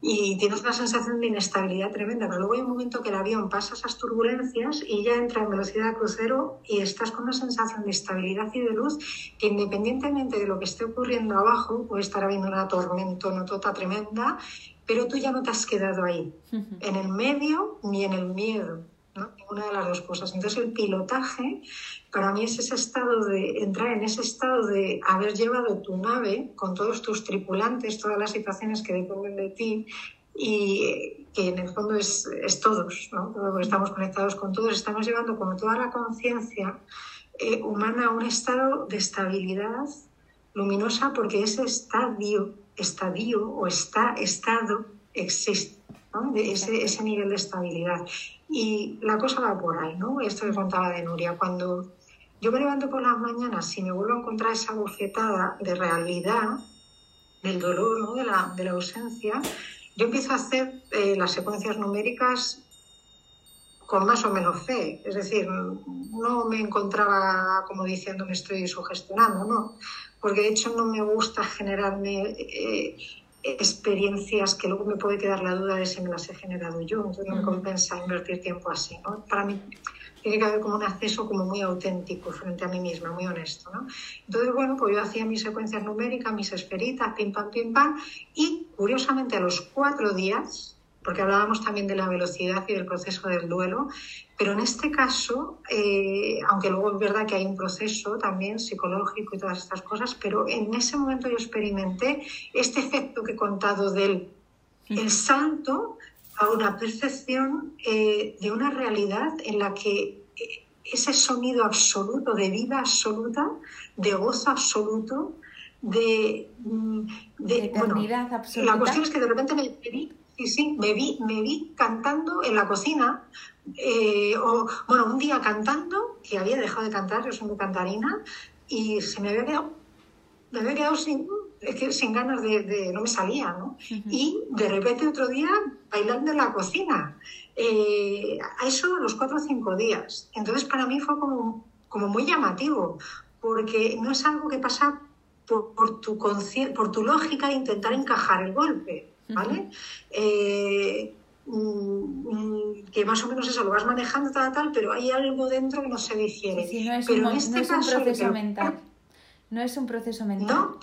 Y tienes una sensación de inestabilidad tremenda, pero luego hay un momento que el avión pasa esas turbulencias y ya entra en velocidad crucero y estás con una sensación de estabilidad y de luz que independientemente de lo que esté ocurriendo abajo, puede estar habiendo una tormenta, una tota tremenda pero tú ya no te has quedado ahí, en el medio ni en el miedo, ¿no? ninguna de las dos cosas. Entonces el pilotaje para mí es ese estado de entrar en ese estado de haber llevado tu nave con todos tus tripulantes, todas las situaciones que dependen de ti y que en el fondo es, es todos, ¿no? estamos conectados con todos, estamos llevando como toda la conciencia eh, humana a un estado de estabilidad luminosa porque ese estadio estadio o está, estado existe, ese, ese, nivel de estabilidad. Y la cosa va por ahí, ¿no? Esto que contaba de Nuria, cuando yo me levanto por las mañanas y me vuelvo a encontrar esa bofetada de realidad, del dolor, ¿no? de, la, de la ausencia, yo empiezo a hacer eh, las secuencias numéricas con más o menos fe. Es decir, no me encontraba como diciendo me estoy sugestionando, ¿no? porque de hecho no me gusta generarme eh, experiencias que luego me puede quedar la duda de si me las he generado yo, entonces no me compensa invertir tiempo así. ¿no? Para mí tiene que haber como un acceso como muy auténtico frente a mí misma, muy honesto. ¿no? Entonces, bueno, pues yo hacía mis secuencias numéricas, mis esferitas, pim, pam, pim, pam, y curiosamente a los cuatro días, porque hablábamos también de la velocidad y del proceso del duelo, pero en este caso, eh, aunque luego es verdad que hay un proceso también psicológico y todas estas cosas, pero en ese momento yo experimenté este efecto que he contado del el salto a una percepción eh, de una realidad en la que eh, ese sonido absoluto, de vida absoluta, de gozo absoluto, de... Mm, de, absoluta. La cuestión es que de repente me vi, sí, me vi, me vi cantando en la cocina, eh, o bueno, un día cantando, que había dejado de cantar, yo soy muy cantarina, y se me había quedado, me había quedado sin, es que sin ganas de, no me salía, ¿no? Y de repente otro día bailando en la cocina, eh, a eso los cuatro o cinco días. Entonces para mí fue como, como muy llamativo, porque no es algo que pasa por, tu, por tu lógica de intentar encajar el golpe, ¿vale? Eh, mm, que más o menos eso lo vas manejando tal tal pero hay algo dentro que no se digiere. No es, un, este proceso mental. No es un proceso mental. No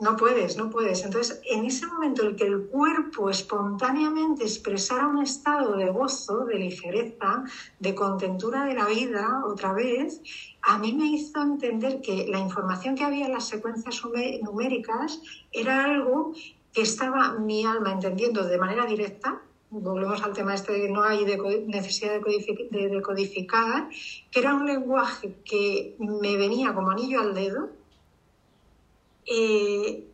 no puedes, no puedes. Entonces, en ese momento en el que el cuerpo espontáneamente expresara un estado de gozo, de ligereza, de contentura de la vida, otra vez, a mí me hizo entender que la información que había en las secuencias numéricas era algo estaba mi alma entendiendo de manera directa, volvemos al tema este de que no hay necesidad de, decodificar, que era un lenguaje que me venía como anillo al dedo eh,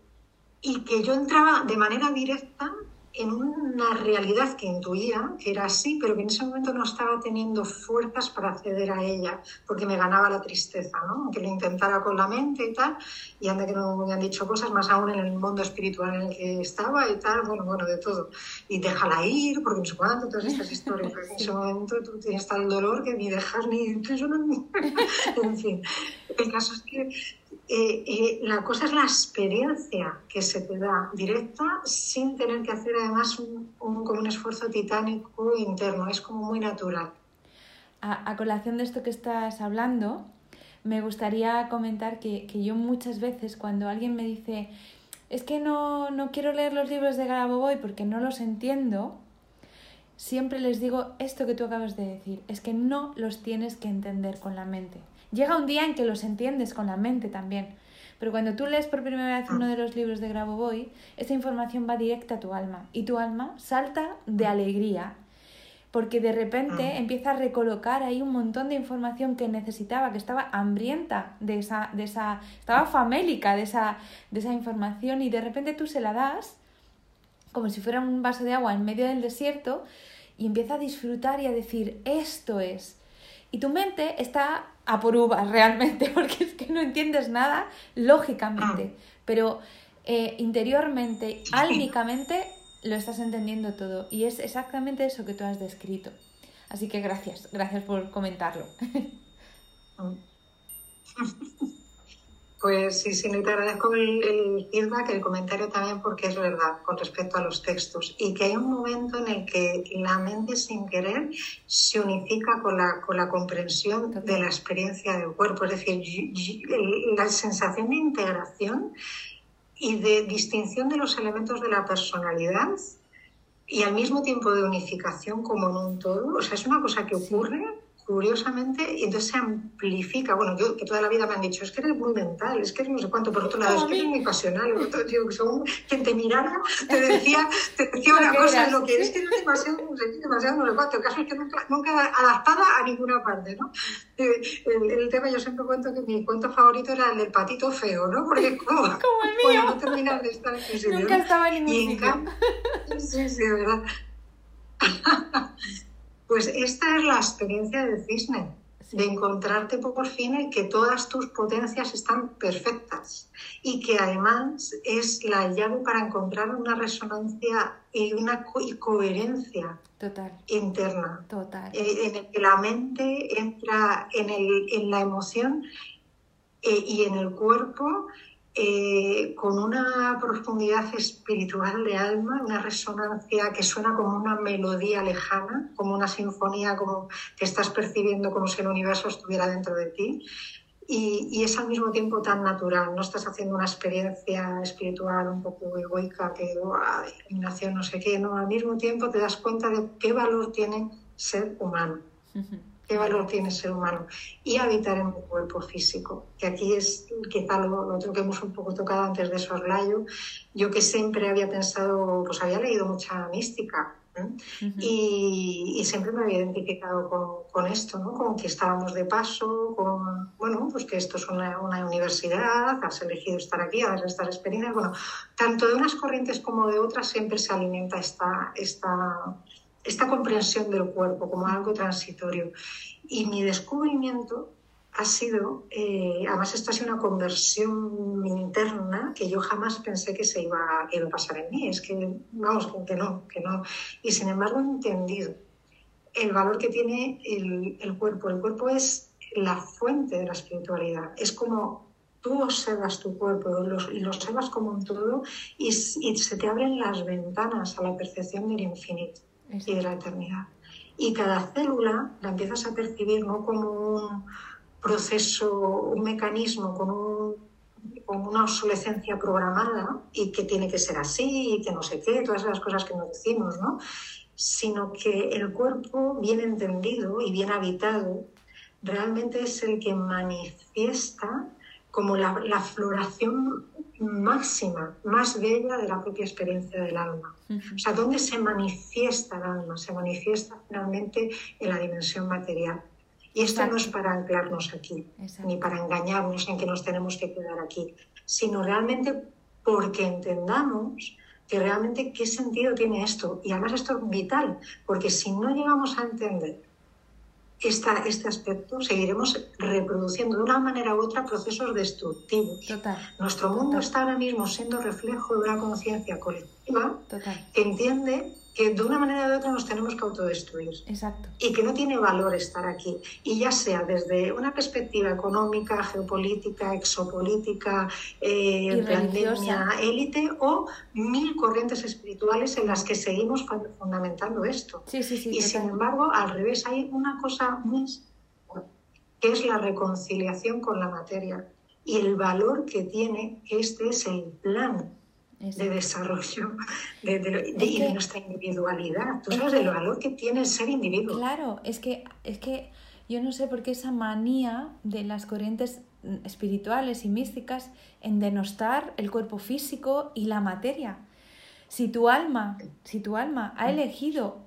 y que yo entraba de manera directa en una realidad que intuía que era así, pero que en ese momento no estaba teniendo fuerzas para acceder a ella, porque me ganaba la tristeza, ¿no? Aunque lo intentara con la mente y tal, y anda que no me han dicho cosas, más aún en el mundo espiritual en el que estaba y tal, bueno, bueno, de todo. Y déjala ir, porque no sé cuánto, todas estas historias, en ese momento tú tienes tal dolor que ni dejas ni... en fin, el caso es que eh, eh, la cosa es la experiencia que se te da directa sin tener que hacer además un, como un esfuerzo titánico interno, es como muy natural. A, colación de esto que estás hablando, me gustaría comentar que, que, yo muchas veces cuando alguien me dice es que no, no quiero leer los libros de Grabovoi porque no los entiendo, siempre les digo esto que tú acabas de decir, es que no los tienes que entender con la mente. Llega un día en que los entiendes con la mente también. Pero cuando tú lees por primera vez uno de los libros de Grabovoi, esa información va directa a tu alma y tu alma salta de alegría porque de repente ah. empieza a recolocar ahí un montón de información que necesitaba, que estaba hambrienta de esa, de esa, estaba famélica de esa, de esa información y de repente tú se la das como si fuera un vaso de agua en medio del desierto y empieza a disfrutar y a decir, esto es. Y tu mente está a por uvas realmente, porque es que no entiendes nada lógicamente, ah. pero eh, interiormente, álmicamente, lo estás entendiendo todo. Y es exactamente eso que tú has descrito. Así que gracias, gracias por comentarlo. Pues sí, sí, te agradezco el, el, feedback, el comentario también, porque es verdad con respecto a los textos. Y que hay un momento en el que la mente sin querer se unifica con la, con la comprensión de la experiencia del cuerpo. Es decir, la sensación de integración y de distinción de los elementos de la personalidad y al mismo tiempo de unificación como en un todo. O sea, es una cosa que ocurre curiosamente, y entonces se amplifica. Bueno, yo que toda la vida me han dicho, es que eres muy mental, es que eres no sé cuánto, por otro lado, es que eres muy pasional. Otro, digo, según quien te mirara, te decía, te decía una cosa, lo que eres que eres demasiado, demasiado, no sé cuánto. El caso es que nunca, nunca adaptada a ninguna parte, ¿no? Eh, el, el, tema, yo siempre cuento que mi cuento favorito era el del patito feo, ¿no? Porque como, como el mío. no terminar de estar en Nunca estaba en ningún sitio. Sí, sí, de verdad. Pues esta es la experiencia del cisne, de encontrarte por fin en que todas tus potencias están perfectas y que además es la llave para encontrar una resonancia y una coherencia interna. Total. Eh, en el que la mente entra en, el, en la emoción eh, y en el cuerpo eh, con una profundidad espiritual de alma, una resonancia que suena como una melodía lejana, como una sinfonía, como que estás percibiendo como si el universo estuviera dentro de ti. Y, es al mismo tiempo tan natural, no estás haciendo una experiencia espiritual un poco egoica, que iluminación, no sé qué, no, al mismo tiempo te das cuenta de qué valor tiene ser humano qué valor tiene ser humano y habitar en un cuerpo físico, que aquí es quizá lo, otro que hemos un poco tocado antes de Sorlayo. Yo que siempre había pensado, pues había leído mucha mística, y, siempre me había identificado con, con, esto, ¿no? Con que estábamos de paso, con, bueno, pues que esto es una, una universidad, has elegido estar aquí, has estas experiencias. Bueno, tanto de unas corrientes como de otras siempre se alimenta esta, esta, esta comprensión del cuerpo como algo transitorio. Y mi descubrimiento ha sido, eh, además esta ha sido una conversión interna que yo jamás pensé que se iba, a pasar en mí, es que, vamos, que no, que no. Y sin embargo he entendido el valor que tiene el, cuerpo. El cuerpo es la fuente de la espiritualidad, es como tú observas tu cuerpo y lo observas como un todo y, se te abren las ventanas a la percepción del infinito y de la eternidad. Y cada célula la empiezas a percibir no como un proceso, un mecanismo con, una obsolescencia programada y que tiene que ser así y que no sé qué, todas esas cosas que nos decimos, ¿no? Sino que el cuerpo bien entendido y bien habitado realmente es el que manifiesta como la, la, floración máxima, más bella de la propia experiencia del alma. O sea, ¿dónde se manifiesta el alma? Se manifiesta finalmente en la dimensión material. Y esto no es para anclarnos aquí, ni para engañarnos en que nos tenemos que quedar aquí, sino realmente porque entendamos que realmente qué sentido tiene esto. Y además esto es vital, porque si no llegamos a entender esta, este aspecto, seguiremos reproduciendo de una manera u otra procesos destructivos. Nuestro mundo está ahora mismo siendo reflejo de una conciencia colectiva que entiende que de una manera u otra nos tenemos que autodestruir. Exacto. Y que no tiene valor estar aquí. Y ya sea desde una perspectiva económica, geopolítica, exopolítica, eh, pandemia, élite o mil corrientes espirituales en las que seguimos fundamentando esto. Sí, sí, sí, y sin embargo, al revés, hay una cosa muy que es la reconciliación con la materia y el valor que tiene este es el plan de desarrollo de, de, nuestra individualidad. Tú sabes el valor que tiene el ser individuo. Claro, es que, es que yo no sé por qué esa manía de las corrientes espirituales y místicas en denostar el cuerpo físico y la materia. Si tu alma, si tu alma ha elegido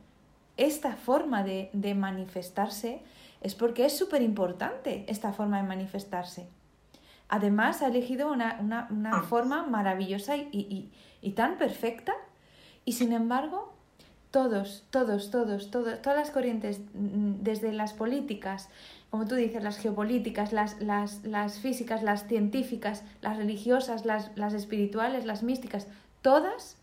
esta forma de, de manifestarse, es porque es súper importante esta forma de manifestarse. Además, ha elegido una, ah. forma maravillosa y, tan perfecta. Y sin embargo, todos, todos, todos, todos, todas las corrientes, mm, desde las políticas, como tú dices, las geopolíticas, las, las, físicas, las científicas, las religiosas, las, las espirituales, las místicas, todas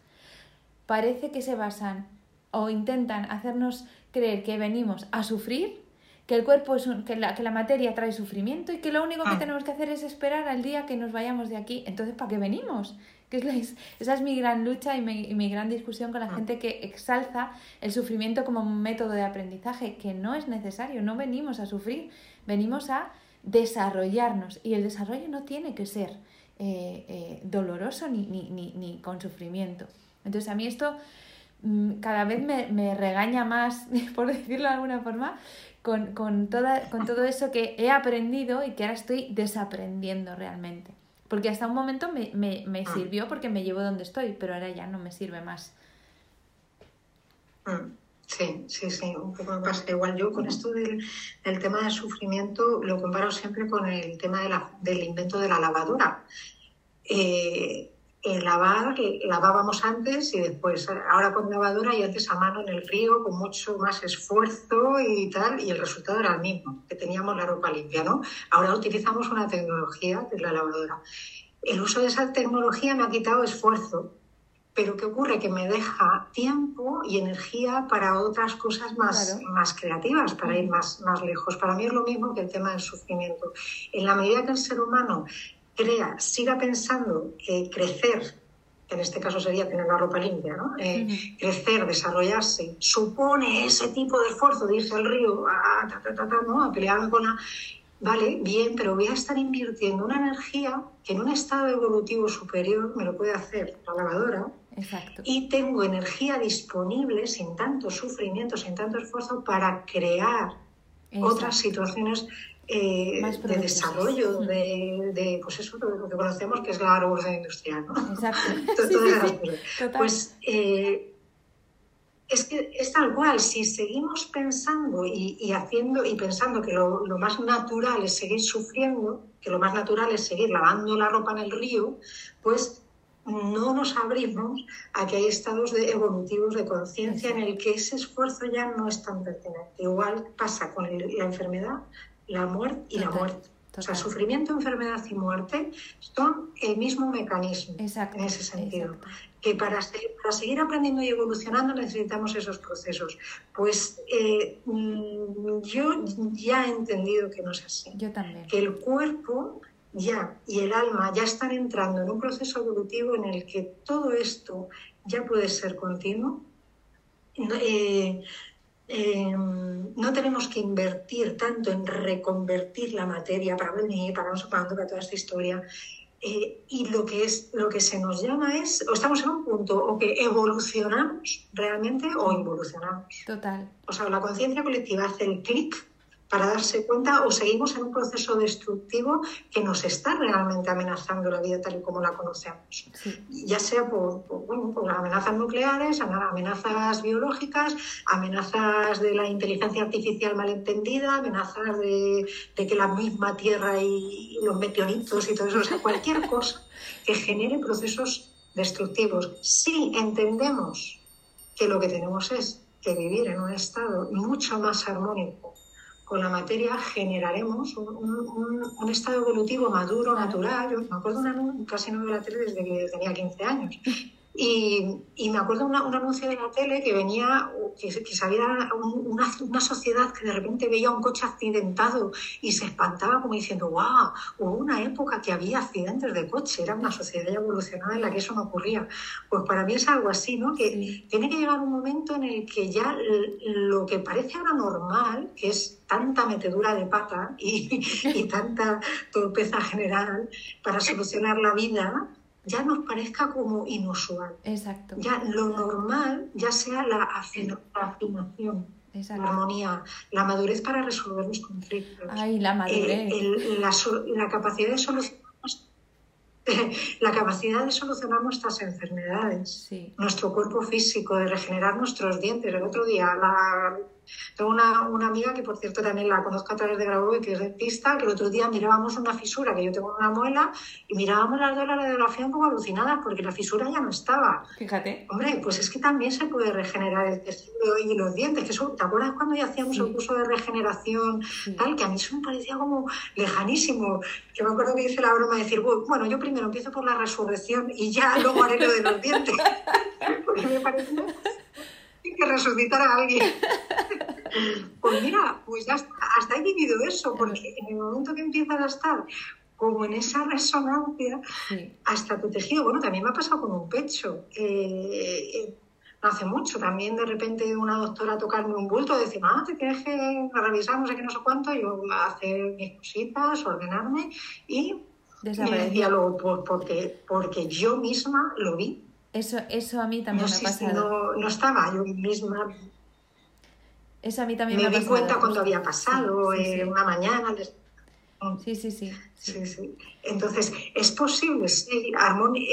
parece que se basan o intentan hacernos creer que venimos a sufrir que el cuerpo es un, que, la, que la materia trae sufrimiento y que lo único que ah. tenemos que hacer es esperar al día que nos vayamos de aquí. Entonces, ¿para qué venimos? Que es esa es mi gran lucha y mi, mi, gran discusión con la ah. gente que exalza el sufrimiento como un método de aprendizaje, que no es necesario, no venimos a sufrir, venimos a desarrollarnos y el desarrollo no tiene que ser eh, eh, doloroso ni, ni, ni, ni, con sufrimiento. Entonces a mí esto mm, cada vez me, me regaña más, por decirlo de alguna forma, con, con, toda, con todo eso que he aprendido y que ahora estoy desaprendiendo realmente. Porque hasta un momento me, me, me ah. sirvió porque me llevo donde estoy, pero ahora ya no me sirve más. Mm, sí, sí, sí, un poco me pasa igual. Yo con esto del, del tema del sufrimiento lo comparo siempre con el tema de la, del invento de la lavadora. Eh, lavar, lavábamos antes y después, ahora con lavadora y antes a mano en el río con mucho más esfuerzo y tal, y el resultado era el mismo, que teníamos la ropa limpia, ¿no? Ahora utilizamos una tecnología, que es la lavadora. El uso de esa tecnología me ha quitado esfuerzo, pero ¿qué ocurre? Que me deja tiempo y energía para otras cosas más, más creativas, para ir más, más lejos. Para mí es lo mismo que el tema del sufrimiento. En la medida que el ser humano crea, siga pensando que crecer, que en este caso sería tener la ropa limpia, ¿no? Eh, crecer, desarrollarse, supone ese tipo de esfuerzo de irse al río a, ¿no? a pelearme con la... Vale, bien, pero voy a estar invirtiendo una energía que en un estado evolutivo superior me lo puede hacer la lavadora. Exacto. Y tengo energía disponible sin tanto sufrimiento, sin tanto esfuerzo para crear otras situaciones eh, de desarrollo, de, de, pues eso, lo que conocemos que es la revolución industrial, ¿no? Exacto. Pues eh, es que es tal cual, si seguimos pensando y, haciendo y pensando que lo, lo, más natural es seguir sufriendo, que lo más natural es seguir lavando la ropa en el río, pues no nos abrimos a que hay estados de evolutivos de conciencia en el que ese esfuerzo ya no es tan pertinente. Igual pasa con la enfermedad, la muerte y la muerte. O sea, sufrimiento, enfermedad y muerte son el mismo mecanismo en ese sentido. Que para, para, seguir aprendiendo y evolucionando necesitamos esos procesos. Pues eh, mm, yo ya he entendido que no es así. Yo también. Que el cuerpo ya y el alma ya están entrando en un proceso evolutivo en el que todo esto ya puede ser continuo. Eh, em, no tenemos que invertir tanto en reconvertir la materia para venir, para no para toda esta historia. Eh, y lo que, es, lo que se nos llama es, o estamos en un punto, o que evolucionamos realmente o involucionamos. Total. O sea, la conciencia colectiva hace el clic para darse cuenta o seguimos en un proceso destructivo que nos está realmente amenazando la vida tal y como la conocemos. Ya sea por, bueno, por amenazas nucleares, amenazas biológicas, amenazas de la inteligencia artificial malentendida, amenazas de, de que la misma Tierra y los meteoritos y todo eso, o sea, cualquier cosa que genere procesos destructivos. Si entendemos que lo que tenemos es que vivir en un estado mucho más armónico con la materia generaremos un, estado evolutivo maduro, natural. Yo me acuerdo, una, casi no veo la tele desde que tenía 15 años. Y, y me acuerdo una, un anuncio de la tele que venía, que, que sabía una, una, sociedad que de repente veía un coche accidentado y se espantaba como diciendo, wow, hubo una época que había accidentes de coche, era una sociedad evolucionada en la que eso no ocurría. Pues para mí es algo así, ¿no? Que tiene que llegar un momento en el que ya lo que parece ahora normal, que es tanta metedura de pata y, y tanta torpeza general para solucionar la vida, ya nos parezca como inusual. Exacto. Ya lo normal ya sea la afinación, la armonía, la madurez para resolver los conflictos. Ay, la madurez. la, capacidad de solucionar la capacidad de solucionar nuestras enfermedades, nuestro cuerpo físico, de regenerar nuestros dientes. El otro día la, tengo una, una, amiga que, por cierto, también la conozco a través de Grabo, que es dentista, que el otro día mirábamos una fisura que yo tengo en una muela y mirábamos las de la radiografía un poco alucinadas porque la fisura ya no estaba. Fíjate. Hombre, pues es que también se puede regenerar el tejido y los dientes. Que ¿Te acuerdas cuando ya hacíamos el curso de regeneración? Tal, que a mí eso me parecía como lejanísimo. Que me acuerdo que hice la broma de decir, bueno, yo primero empiezo por la resurrección y ya luego haré lo de los dientes. porque me parecía que resucitar a alguien. Pues mira, pues ya hasta he vivido eso, porque en el momento que empiezas a estar como en esa resonancia, hasta tu tejido, bueno, también me ha pasado con un pecho. Eh, eh, no hace mucho, también de repente una doctora tocarme un bulto, decir, ah, te tienes que revisar no sé qué, no sé cuánto, yo hacer mis cositas, ordenarme, y me decía luego, pues porque, porque yo misma lo vi. Eso, eso a mí también me ha pasado. no, no estaba yo misma eso a mí también me, me di cuenta cuando había pasado, eh, una mañana. Sí, sí, sí, sí. sí, Entonces, ¿es posible? Sí.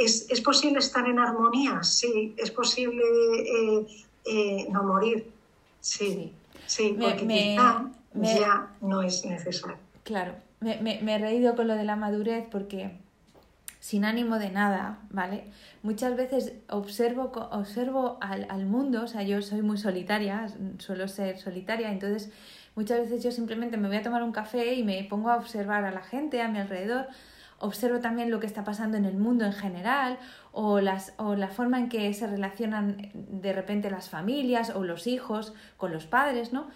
¿Es, ¿Es, posible estar en armonía? Sí. ¿Es posible eh, eh, no morir? Sí. Sí, porque quizá ya no es necesario. Claro, me, me he reído con lo de la madurez porque sin ánimo de nada, ¿vale? Muchas veces observo, observo al, al, mundo, o sea, yo soy muy solitaria, suelo ser solitaria, entonces muchas veces yo simplemente me voy a tomar un café y me pongo a observar a la gente a mi alrededor, observo también lo que está pasando en el mundo en general o, las, o la forma en que se relacionan de repente las familias o los hijos con los padres, ¿no?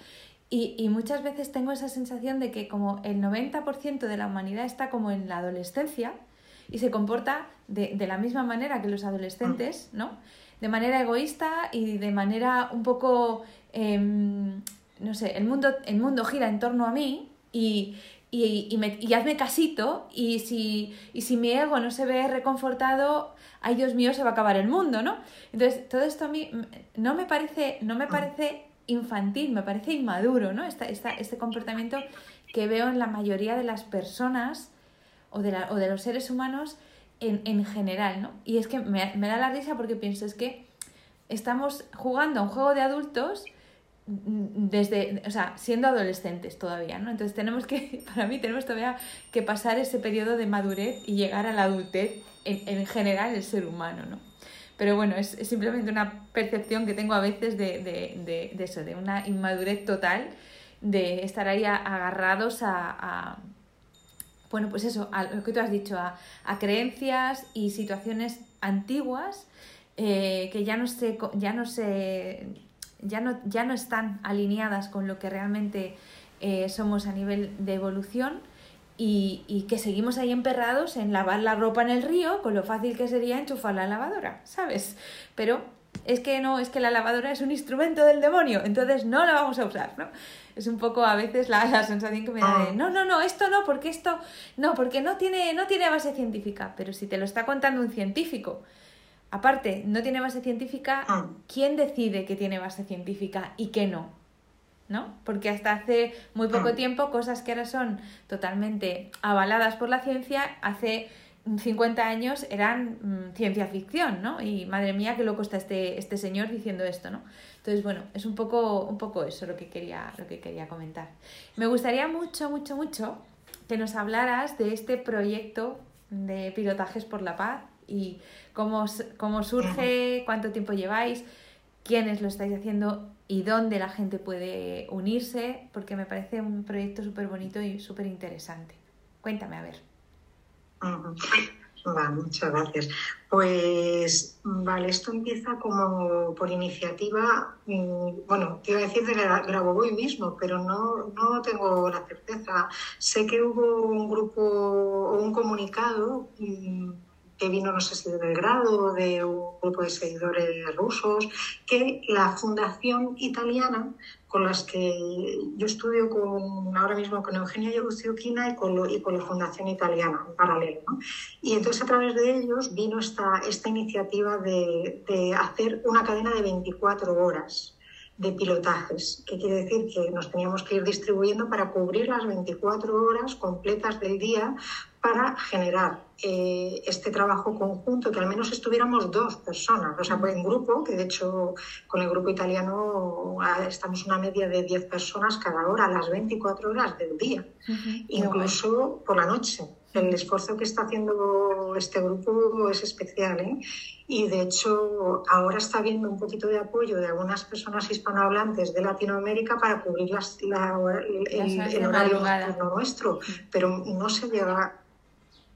Y, y, muchas veces tengo esa sensación de que como el 90% de la humanidad está como en la adolescencia, y se comporta de, de la misma manera que los adolescentes, ¿no? De manera egoísta y de manera un poco, em, no sé, el mundo, el mundo gira en torno a mí y, y, y, me, y, hazme casito y si, y si mi ego no se ve reconfortado, ay Dios mío, se va a acabar el mundo, ¿no? Entonces, todo esto a mí no me parece, no me parece infantil, me parece inmaduro, ¿no? Esta, esta, este comportamiento que veo en la mayoría de las personas o de, la, o de los seres humanos en, en, general, ¿no? Y es que me, me, da la risa porque pienso, es que estamos jugando a un juego de adultos desde, o sea, siendo adolescentes todavía, ¿no? Entonces tenemos que, para mí tenemos todavía que pasar ese periodo de madurez y llegar a la adultez en, en general el ser humano, ¿no? Pero bueno, es, simplemente una percepción que tengo a veces de, de, de, eso, de una inmadurez total, de estar ahí agarrados a, bueno, pues eso, a lo que tú has dicho, a, a creencias y situaciones antiguas eh, que ya no se, ya no se, ya no, ya no están alineadas con lo que realmente eh, somos a nivel de evolución y, y, que seguimos ahí emperrados en lavar la ropa en el río con lo fácil que sería enchufar la lavadora, ¿sabes? Pero es que no, es que la lavadora es un instrumento del demonio, entonces no la vamos a usar, ¿no? Es un poco a veces la, la sensación que me da de, ah. no, no, no, esto no, porque esto, no, porque no tiene, no tiene base científica, pero si te lo está contando un científico, aparte, no tiene base científica, ah. ¿quién decide que tiene base científica y que no? ¿no? Porque hasta hace muy poco ah. tiempo cosas que ahora son totalmente avaladas por la ciencia, hace 50 años eran mm, ciencia ficción, ¿no? Y madre mía, qué loco está este, este señor diciendo esto, ¿no? Entonces, bueno, es un poco, un poco eso lo que, quería, lo que quería comentar. Me gustaría mucho, mucho, mucho que nos hablaras de este proyecto de pilotajes por la paz y cómo, cómo surge, cuánto tiempo lleváis, quiénes lo estáis haciendo y dónde la gente puede unirse, porque me parece un proyecto súper bonito y súper interesante. Cuéntame, a ver. Muchas gracias. Pues vale, esto empieza como por iniciativa, mm, bueno, te iba a decir de hoy mismo, pero no, no tengo la certeza. Sé que hubo un grupo o un comunicado mm, que vino, no sé si de Belgrado de un grupo de seguidores rusos, que la fundación italiana con las que yo estudio con, ahora mismo con Eugenio Yeguziukina y con, y con la Fundación Italiana en paralelo. Y entonces a través de ellos vino esta, esta iniciativa de, de hacer una cadena de 24 horas de pilotajes, que quiere decir que nos teníamos que ir distribuyendo para cubrir las 24 horas completas del día para generar eh, este trabajo conjunto, que al menos estuviéramos dos personas, o sea, en grupo, que de hecho con el grupo italiano ah, estamos una media de 10 personas cada hora, las 24 horas del día, incluso por la noche. El esfuerzo que está haciendo este grupo es especial ¿eh? y de hecho ahora está habiendo un poquito de apoyo de algunas personas hispanohablantes de Latinoamérica para cubrir las, la, el, el, horario nuestro, pero no se llega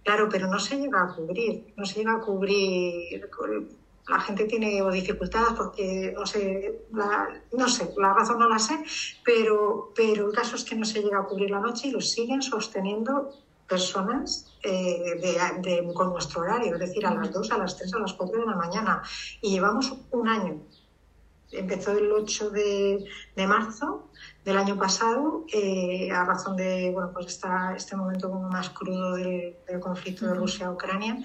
Claro, pero no se llega a cubrir, no se llega a cubrir. La gente tiene dificultades porque no sé, la, no sé, la razón no la sé, pero, pero el caso es que no se llega a cubrir la noche y lo siguen sosteniendo personas eh, de, con nuestro horario, es decir, a las 2, a las 3, a las 4 de la mañana. Y llevamos un año. Empezó el 8 de, de marzo del año pasado, eh, a razón de bueno, pues esta, este momento como más crudo del, conflicto de Rusia-Ucrania,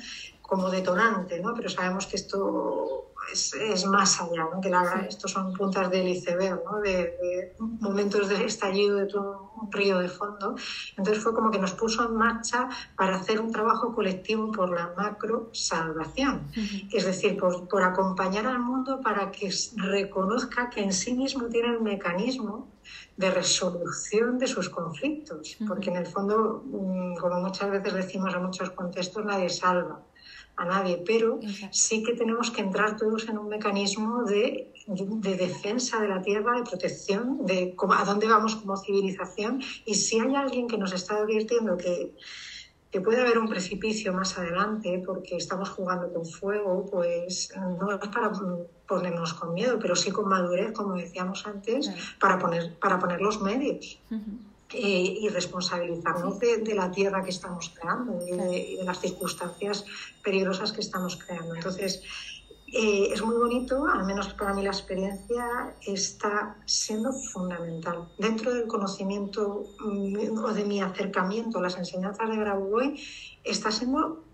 como detonante, ¿no? pero sabemos que esto es, es más allá, ¿no? que la, estos son puntas del iceberg, ¿no? de, de, momentos de estallido de todo un río de fondo. Entonces fue como que nos puso en marcha para hacer un trabajo colectivo por la macro salvación, es decir, por, por acompañar al mundo para que reconozca que en sí mismo tiene el mecanismo de resolución de sus conflictos, porque en el fondo, mm, como muchas veces decimos en muchos contextos, nadie salva a nadie, pero sí que tenemos que entrar todos en un mecanismo de, de, defensa de la tierra, de protección, de cómo, a dónde vamos como civilización. Y si hay alguien que nos está advirtiendo que, que puede haber un precipicio más adelante porque estamos jugando con fuego, pues no es para ponernos con miedo, pero sí con madurez, como decíamos antes, para, poner, para poner los medios. Eh, y responsabilizarnos de, la tierra que estamos creando y de, las circunstancias peligrosas que estamos creando. Entonces, eh, es muy bonito, al menos para mí la experiencia está siendo fundamental. Dentro del conocimiento mm, o de mi acercamiento a las enseñanzas de Grabovoi, está siendo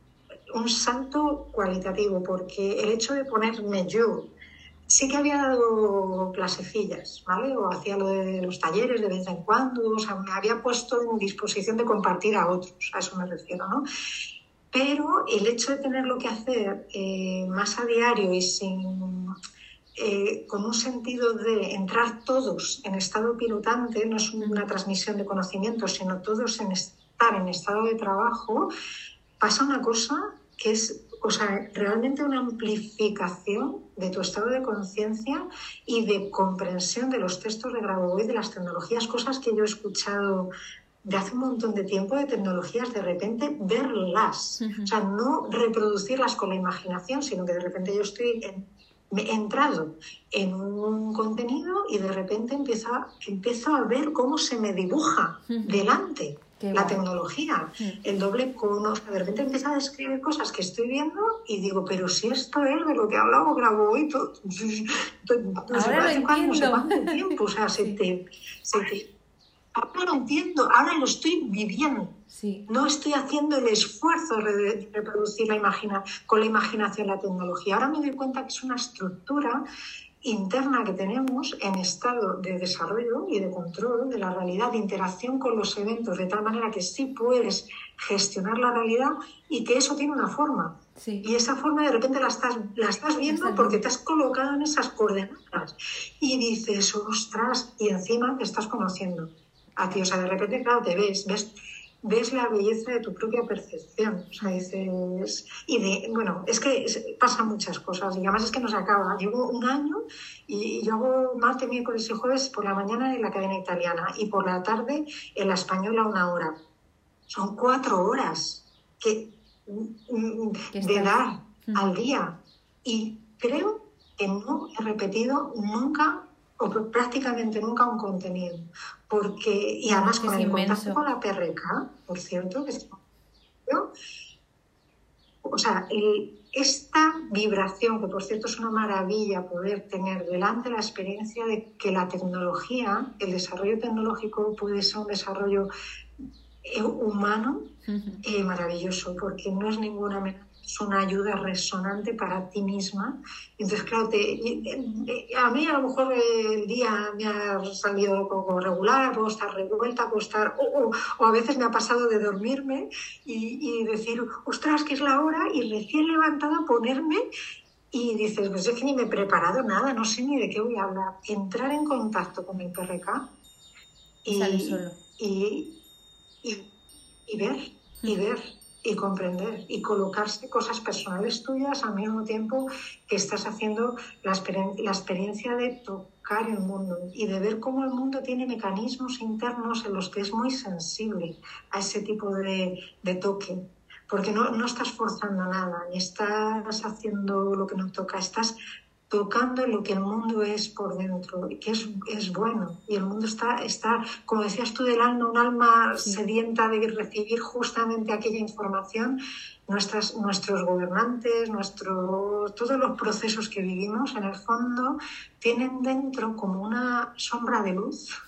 un salto cualitativo, porque el hecho de ponerme yo sí que había dado clasecillas, ¿vale? O hacía lo de los talleres de vez en cuando, o sea, me había puesto en disposición de compartir a otros, a eso me refiero, ¿no? Pero el hecho de tenerlo que hacer eh, más a diario y sin, eh, con un sentido de entrar todos en estado pilotante, no es una transmisión de conocimiento, sino todos en estar en estado de trabajo, pasa una cosa que es o sea, realmente una amplificación de tu estado de conciencia y de comprensión de los textos de Grabovoi, de las tecnologías, cosas que yo he escuchado de hace un montón de tiempo de tecnologías, de repente verlas, o sea, no reproducirlas con la imaginación, sino que de repente yo estoy he entrado en un contenido y de repente empiezo, empiezo a ver cómo se me dibuja delante la tecnología, mm. el doble cono. De repente empieza a describir cosas que estoy viendo y digo, pero si esto es de lo que hablaba, grabo hoy, todo, no sé cuánto, tiempo, o sea, se te, se te, ahora lo entiendo, ahora lo estoy viviendo. Sí. No estoy haciendo el esfuerzo de reproducir la imagina, con la imaginación la tecnología. Ahora me doy cuenta que es una estructura interna que tenemos en estado de desarrollo y de control de la realidad, de interacción con los eventos, de tal manera que sí puedes gestionar la realidad y que eso tiene una forma. Y esa forma de repente la estás, la estás viendo porque te has colocado en esas coordenadas y dices, ostras, y encima te estás conociendo a ti. O sea, de repente, claro, te ves, ves ves la belleza de tu propia percepción. O sea, dices, y de, bueno, es que pasan muchas cosas y además es que no se acaba. Llevo un año y yo hago martes, miércoles y jueves por la mañana en la cadena italiana y por la tarde en la española una hora. Son cuatro horas que, de dar al día y creo que no he repetido nunca o prácticamente nunca un contenido. Porque, y además con el contacto con la PRK, por cierto, que es, o sea, esta vibración, que por cierto es una maravilla poder tener delante la experiencia de que la tecnología, el desarrollo tecnológico puede ser un desarrollo eh, humano eh, maravilloso, porque no es ninguna amenaza es una ayuda resonante para ti misma. Entonces, claro, a mí a lo mejor el día me ha salido como regular, puedo estar revuelta, puedo estar, o, a veces me ha pasado de dormirme y, decir, ostras, que es la hora, y recién levantada ponerme y dices, pues es que ni me he preparado nada, no sé ni de qué voy a hablar. Entrar en contacto con el PRK y, y, y ver, y ver y comprender y colocarse cosas personales tuyas al mismo tiempo que estás haciendo la, experiencia de tocar el mundo y de ver cómo el mundo tiene mecanismos internos en los que es muy sensible a ese tipo de, de toque. Porque no, no estás forzando nada, ni estás haciendo lo que no toca, estás tocando lo que el mundo es por dentro, que es, es bueno. Y el mundo está, está, como decías tú del alma, un alma sedienta de recibir justamente aquella información. Nuestras, nuestros gobernantes, nuestro, todos los procesos que vivimos, en el fondo, tienen dentro como una sombra de luz,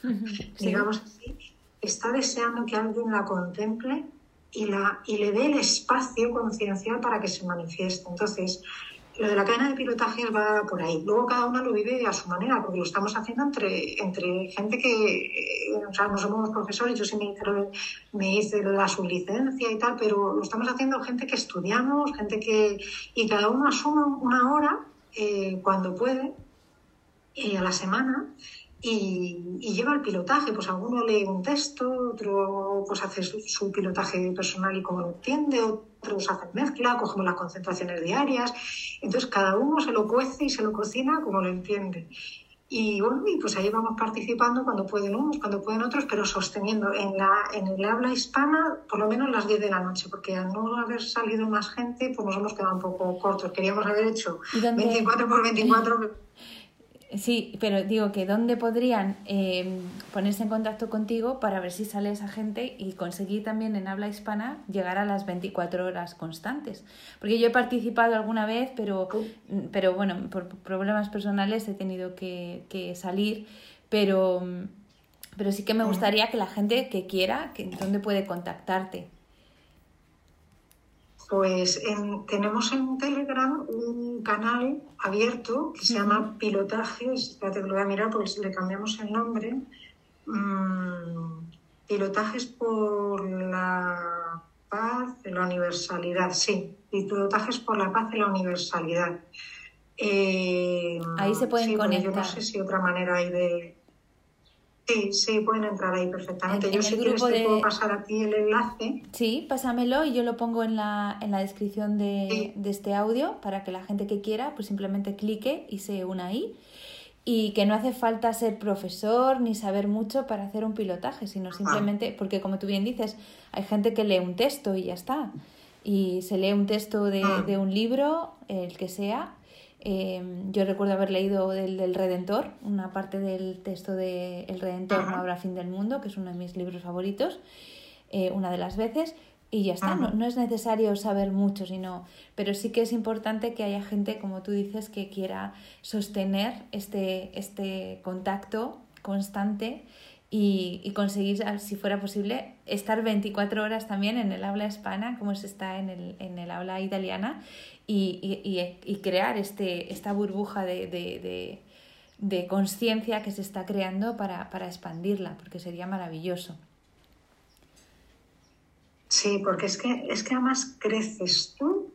digamos así, está deseando que alguien la contemple y, la, y le dé el espacio conciencial para que se manifieste. Entonces, lo de la cadena de pilotaje va por ahí. Luego cada uno lo vive a su manera, porque lo estamos haciendo entre, entre gente que, eh, o sea, no somos profesores, yo sí me hice, me hice la sublicencia y tal, pero lo estamos haciendo gente que estudiamos, gente que... Y cada uno asume una hora eh, cuando puede, eh, a la semana, y, lleva el pilotaje. Pues alguno lee un texto, otro pues hace su, pilotaje personal y como lo entiende, otros hacen mezcla, cogemos las concentraciones diarias. Entonces cada uno se lo cuece y se lo cocina como lo entiende. Y bueno, y pues ahí vamos participando cuando pueden unos, cuando pueden otros, pero sosteniendo en, la, en el habla hispana por lo menos las 10 de la noche, porque al no haber salido más gente, pues nos hemos quedado un poco cortos. Queríamos haber hecho 24 por 24. Sí, pero digo que dónde podrían em, ponerse en contacto contigo para ver si sale esa gente y conseguir también en habla hispana llegar a las 24 horas constantes. Porque yo he participado alguna vez, pero, pero bueno, por problemas personales he tenido que, que salir, pero, pero sí que me gustaría que la gente que quiera, que dónde puede contactarte. Pues tenemos en Telegram un canal abierto que se llama Pilotajes, ya te lo voy a mirar porque si le cambiamos el nombre, mm, Pilotajes por la paz y la universalidad, sí, Pilotajes por la paz y la universalidad. Eh, ahí se pueden conectar. Yo no sé si otra manera hay de... Sí, sí, pueden entrar ahí perfectamente. yo si quieres te puedo pasar a ti el enlace. Sí, pásamelo y yo lo pongo en la, en la descripción de, de, este audio para que la gente que quiera pues simplemente clique y se una ahí. Y que no hace falta ser profesor ni saber mucho para hacer un pilotaje, sino ah. simplemente, porque como tú bien dices, hay gente que lee un texto y ya está. Y se lee un texto de, ah. de un libro, el que sea, Em, yo recuerdo haber leído del, del, Redentor, una parte del texto de El Redentor no habrá fin del mundo, que es uno de mis libros favoritos, eh, una de las veces, y ya está, no, no, es necesario saber mucho, sino, pero sí que es importante que haya gente, como tú dices, que quiera sostener este, este contacto constante y, y, conseguir, si fuera posible, estar 24 horas también en el habla hispana, como se está en el, en el habla italiana, y, y, y crear este, esta burbuja de, de, de, conciencia que se está creando para, para expandirla, porque sería maravilloso. Sí, porque es que, es que además creces tú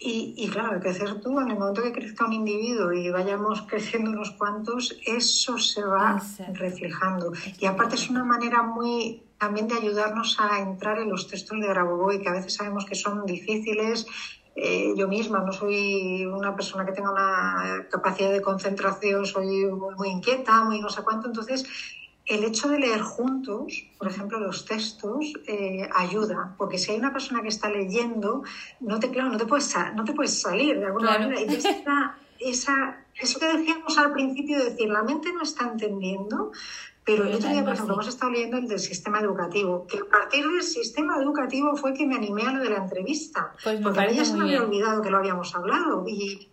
y, y, claro, crecer tú, en el momento que crezca un individuo y vayamos creciendo unos cuantos, eso se va reflejando. Y aparte es una manera muy también de ayudarnos a entrar en los textos de Grabovoi, que a veces sabemos que son difíciles. Eh, yo misma no soy una persona que tenga una capacidad de concentración, soy muy, inquieta, muy no sé cuánto, entonces el hecho de leer juntos, por ejemplo, los textos, eh, ayuda, porque si hay una persona que está leyendo, no te, claro, no te puedes, no te puedes salir de alguna manera. Y esa, esa, eso que decíamos al principio, de decir, la mente no está entendiendo, pero el otro día, por ejemplo, hemos estado leyendo el del sistema educativo, que a partir del sistema educativo fue que me animé a lo de la entrevista. Pues porque a mí ya se me había olvidado que lo habíamos hablado. Y,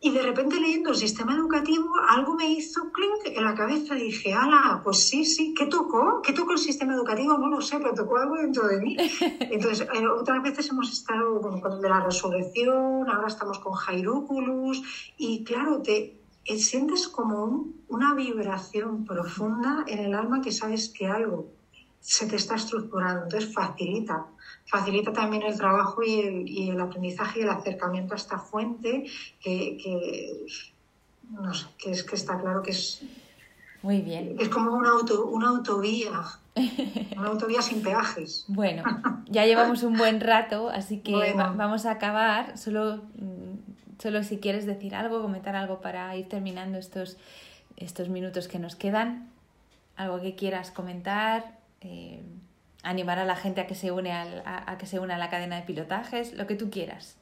y de repente leyendo el sistema educativo, algo me hizo clink en la cabeza. Dije, ala, pues sí, sí, ¿qué tocó? ¿Qué tocó el sistema educativo? No lo sé, pero tocó algo dentro de mí. Entonces, eh, otras veces hemos estado con, con el de la resurrección, ahora estamos con Jairúculus, y claro, te, eh, sientes como una vibración profunda en el alma que sabes que algo se te está estructurando, entonces facilita, facilita también el trabajo y el, y el aprendizaje y el acercamiento a esta fuente que, que, no sé, que es que está claro que es muy bien. Es como una, auto, una autovía, una autovía sin peajes. Bueno, ya llevamos un buen rato, así que vamos a acabar. Solo mm, Solo si quieres decir algo, comentar algo para ir terminando estos, estos minutos que nos quedan, algo que quieras comentar, eh, animar a la gente a que se une a, a, que se une a la cadena de pilotajes, lo que tú quieras.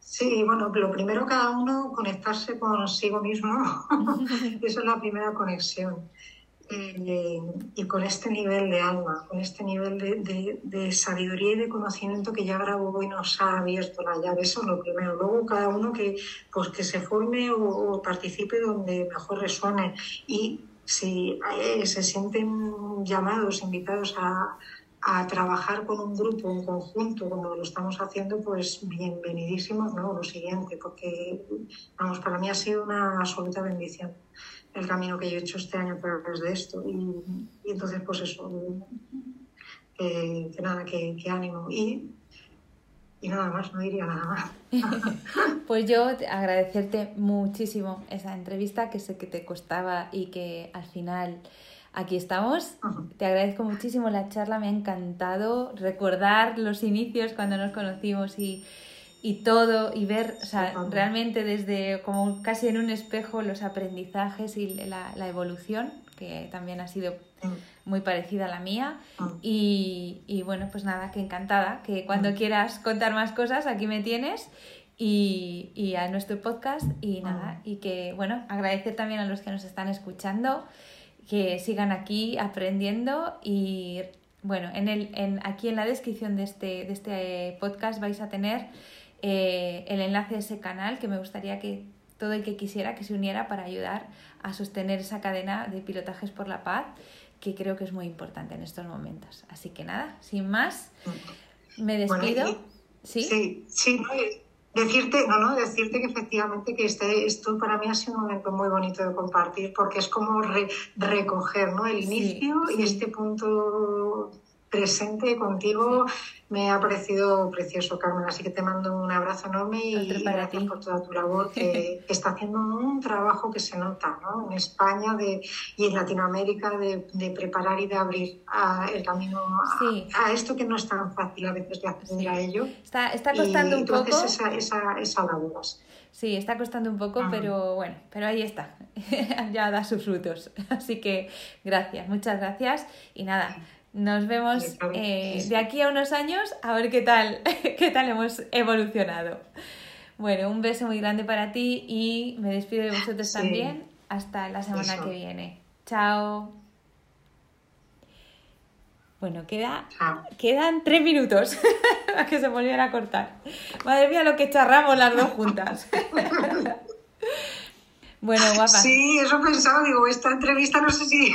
Sí, bueno, lo primero cada uno conectarse consigo mismo, esa es la primera conexión. Eh, y con este nivel de alma, con este nivel de, de, sabiduría y de conocimiento que ya grabó y nos ha abierto la llave. Eso es lo primero. Luego cada uno que, pues, que se forme o, participe donde mejor resuene. Y si eh, se sienten llamados, invitados a, a trabajar con un grupo, un conjunto, como lo estamos haciendo, pues bienvenidísimos, ¿no? Lo siguiente, porque, vamos, para mí ha sido una absoluta bendición el camino que yo he hecho este año a través de esto. Y, entonces, pues eso, que, nada, que, ánimo. Y, y nada más, no diría nada más. pues yo agradecerte muchísimo esa entrevista que sé que te costaba y que al final aquí estamos. Te agradezco muchísimo la charla, me ha encantado recordar los inicios cuando nos conocimos y y todo y ver, o sea, realmente desde como casi en un espejo los aprendizajes y la, la evolución, que también ha sido mm. muy parecida a la mía. Mm. Y, y, bueno, pues nada, que encantada, que cuando mm. quieras contar más cosas, aquí me tienes. Y, y, a nuestro podcast y nada, y que bueno, agradecer también a los que nos están escuchando, que sigan aquí aprendiendo y bueno, en el, en, aquí en la descripción de este, de este podcast vais a tener eh, el enlace de ese canal que me gustaría que todo el que quisiera que se uniera para ayudar a sostener esa cadena de pilotajes por la paz que creo que es muy importante en estos momentos. Así que nada, sin más, me despido. ¿Sí? sí, decirte, no, no, decirte que efectivamente que este, esto para mí ha sido un momento muy bonito de compartir porque es como recoger ¿no? el inicio y este punto presente contigo. Me ha parecido precioso, Carmen, así que te mando un abrazo enorme y gracias por toda tu labor, que, está haciendo un trabajo que se nota ¿no? en España de, y en Latinoamérica de, preparar y de abrir el camino a, esto que no es tan fácil a veces de acceder a ello. Está, está costando un poco. Esa, esa, esa labor. Sí, está costando un poco, pero bueno, pero ahí está. ya da sus frutos. Así que gracias, muchas gracias. Y nada, nos vemos eh, de aquí a unos años a ver qué tal, qué tal hemos evolucionado. Bueno, un beso muy grande para ti y me despido de vosotros también. Hasta la semana que viene. Chao. Bueno, queda, quedan tres minutos a que se volviera a cortar. Madre mía, lo que charramos las dos juntas. bueno, guapa. Sí, eso pensaba, digo, esta entrevista no sé si...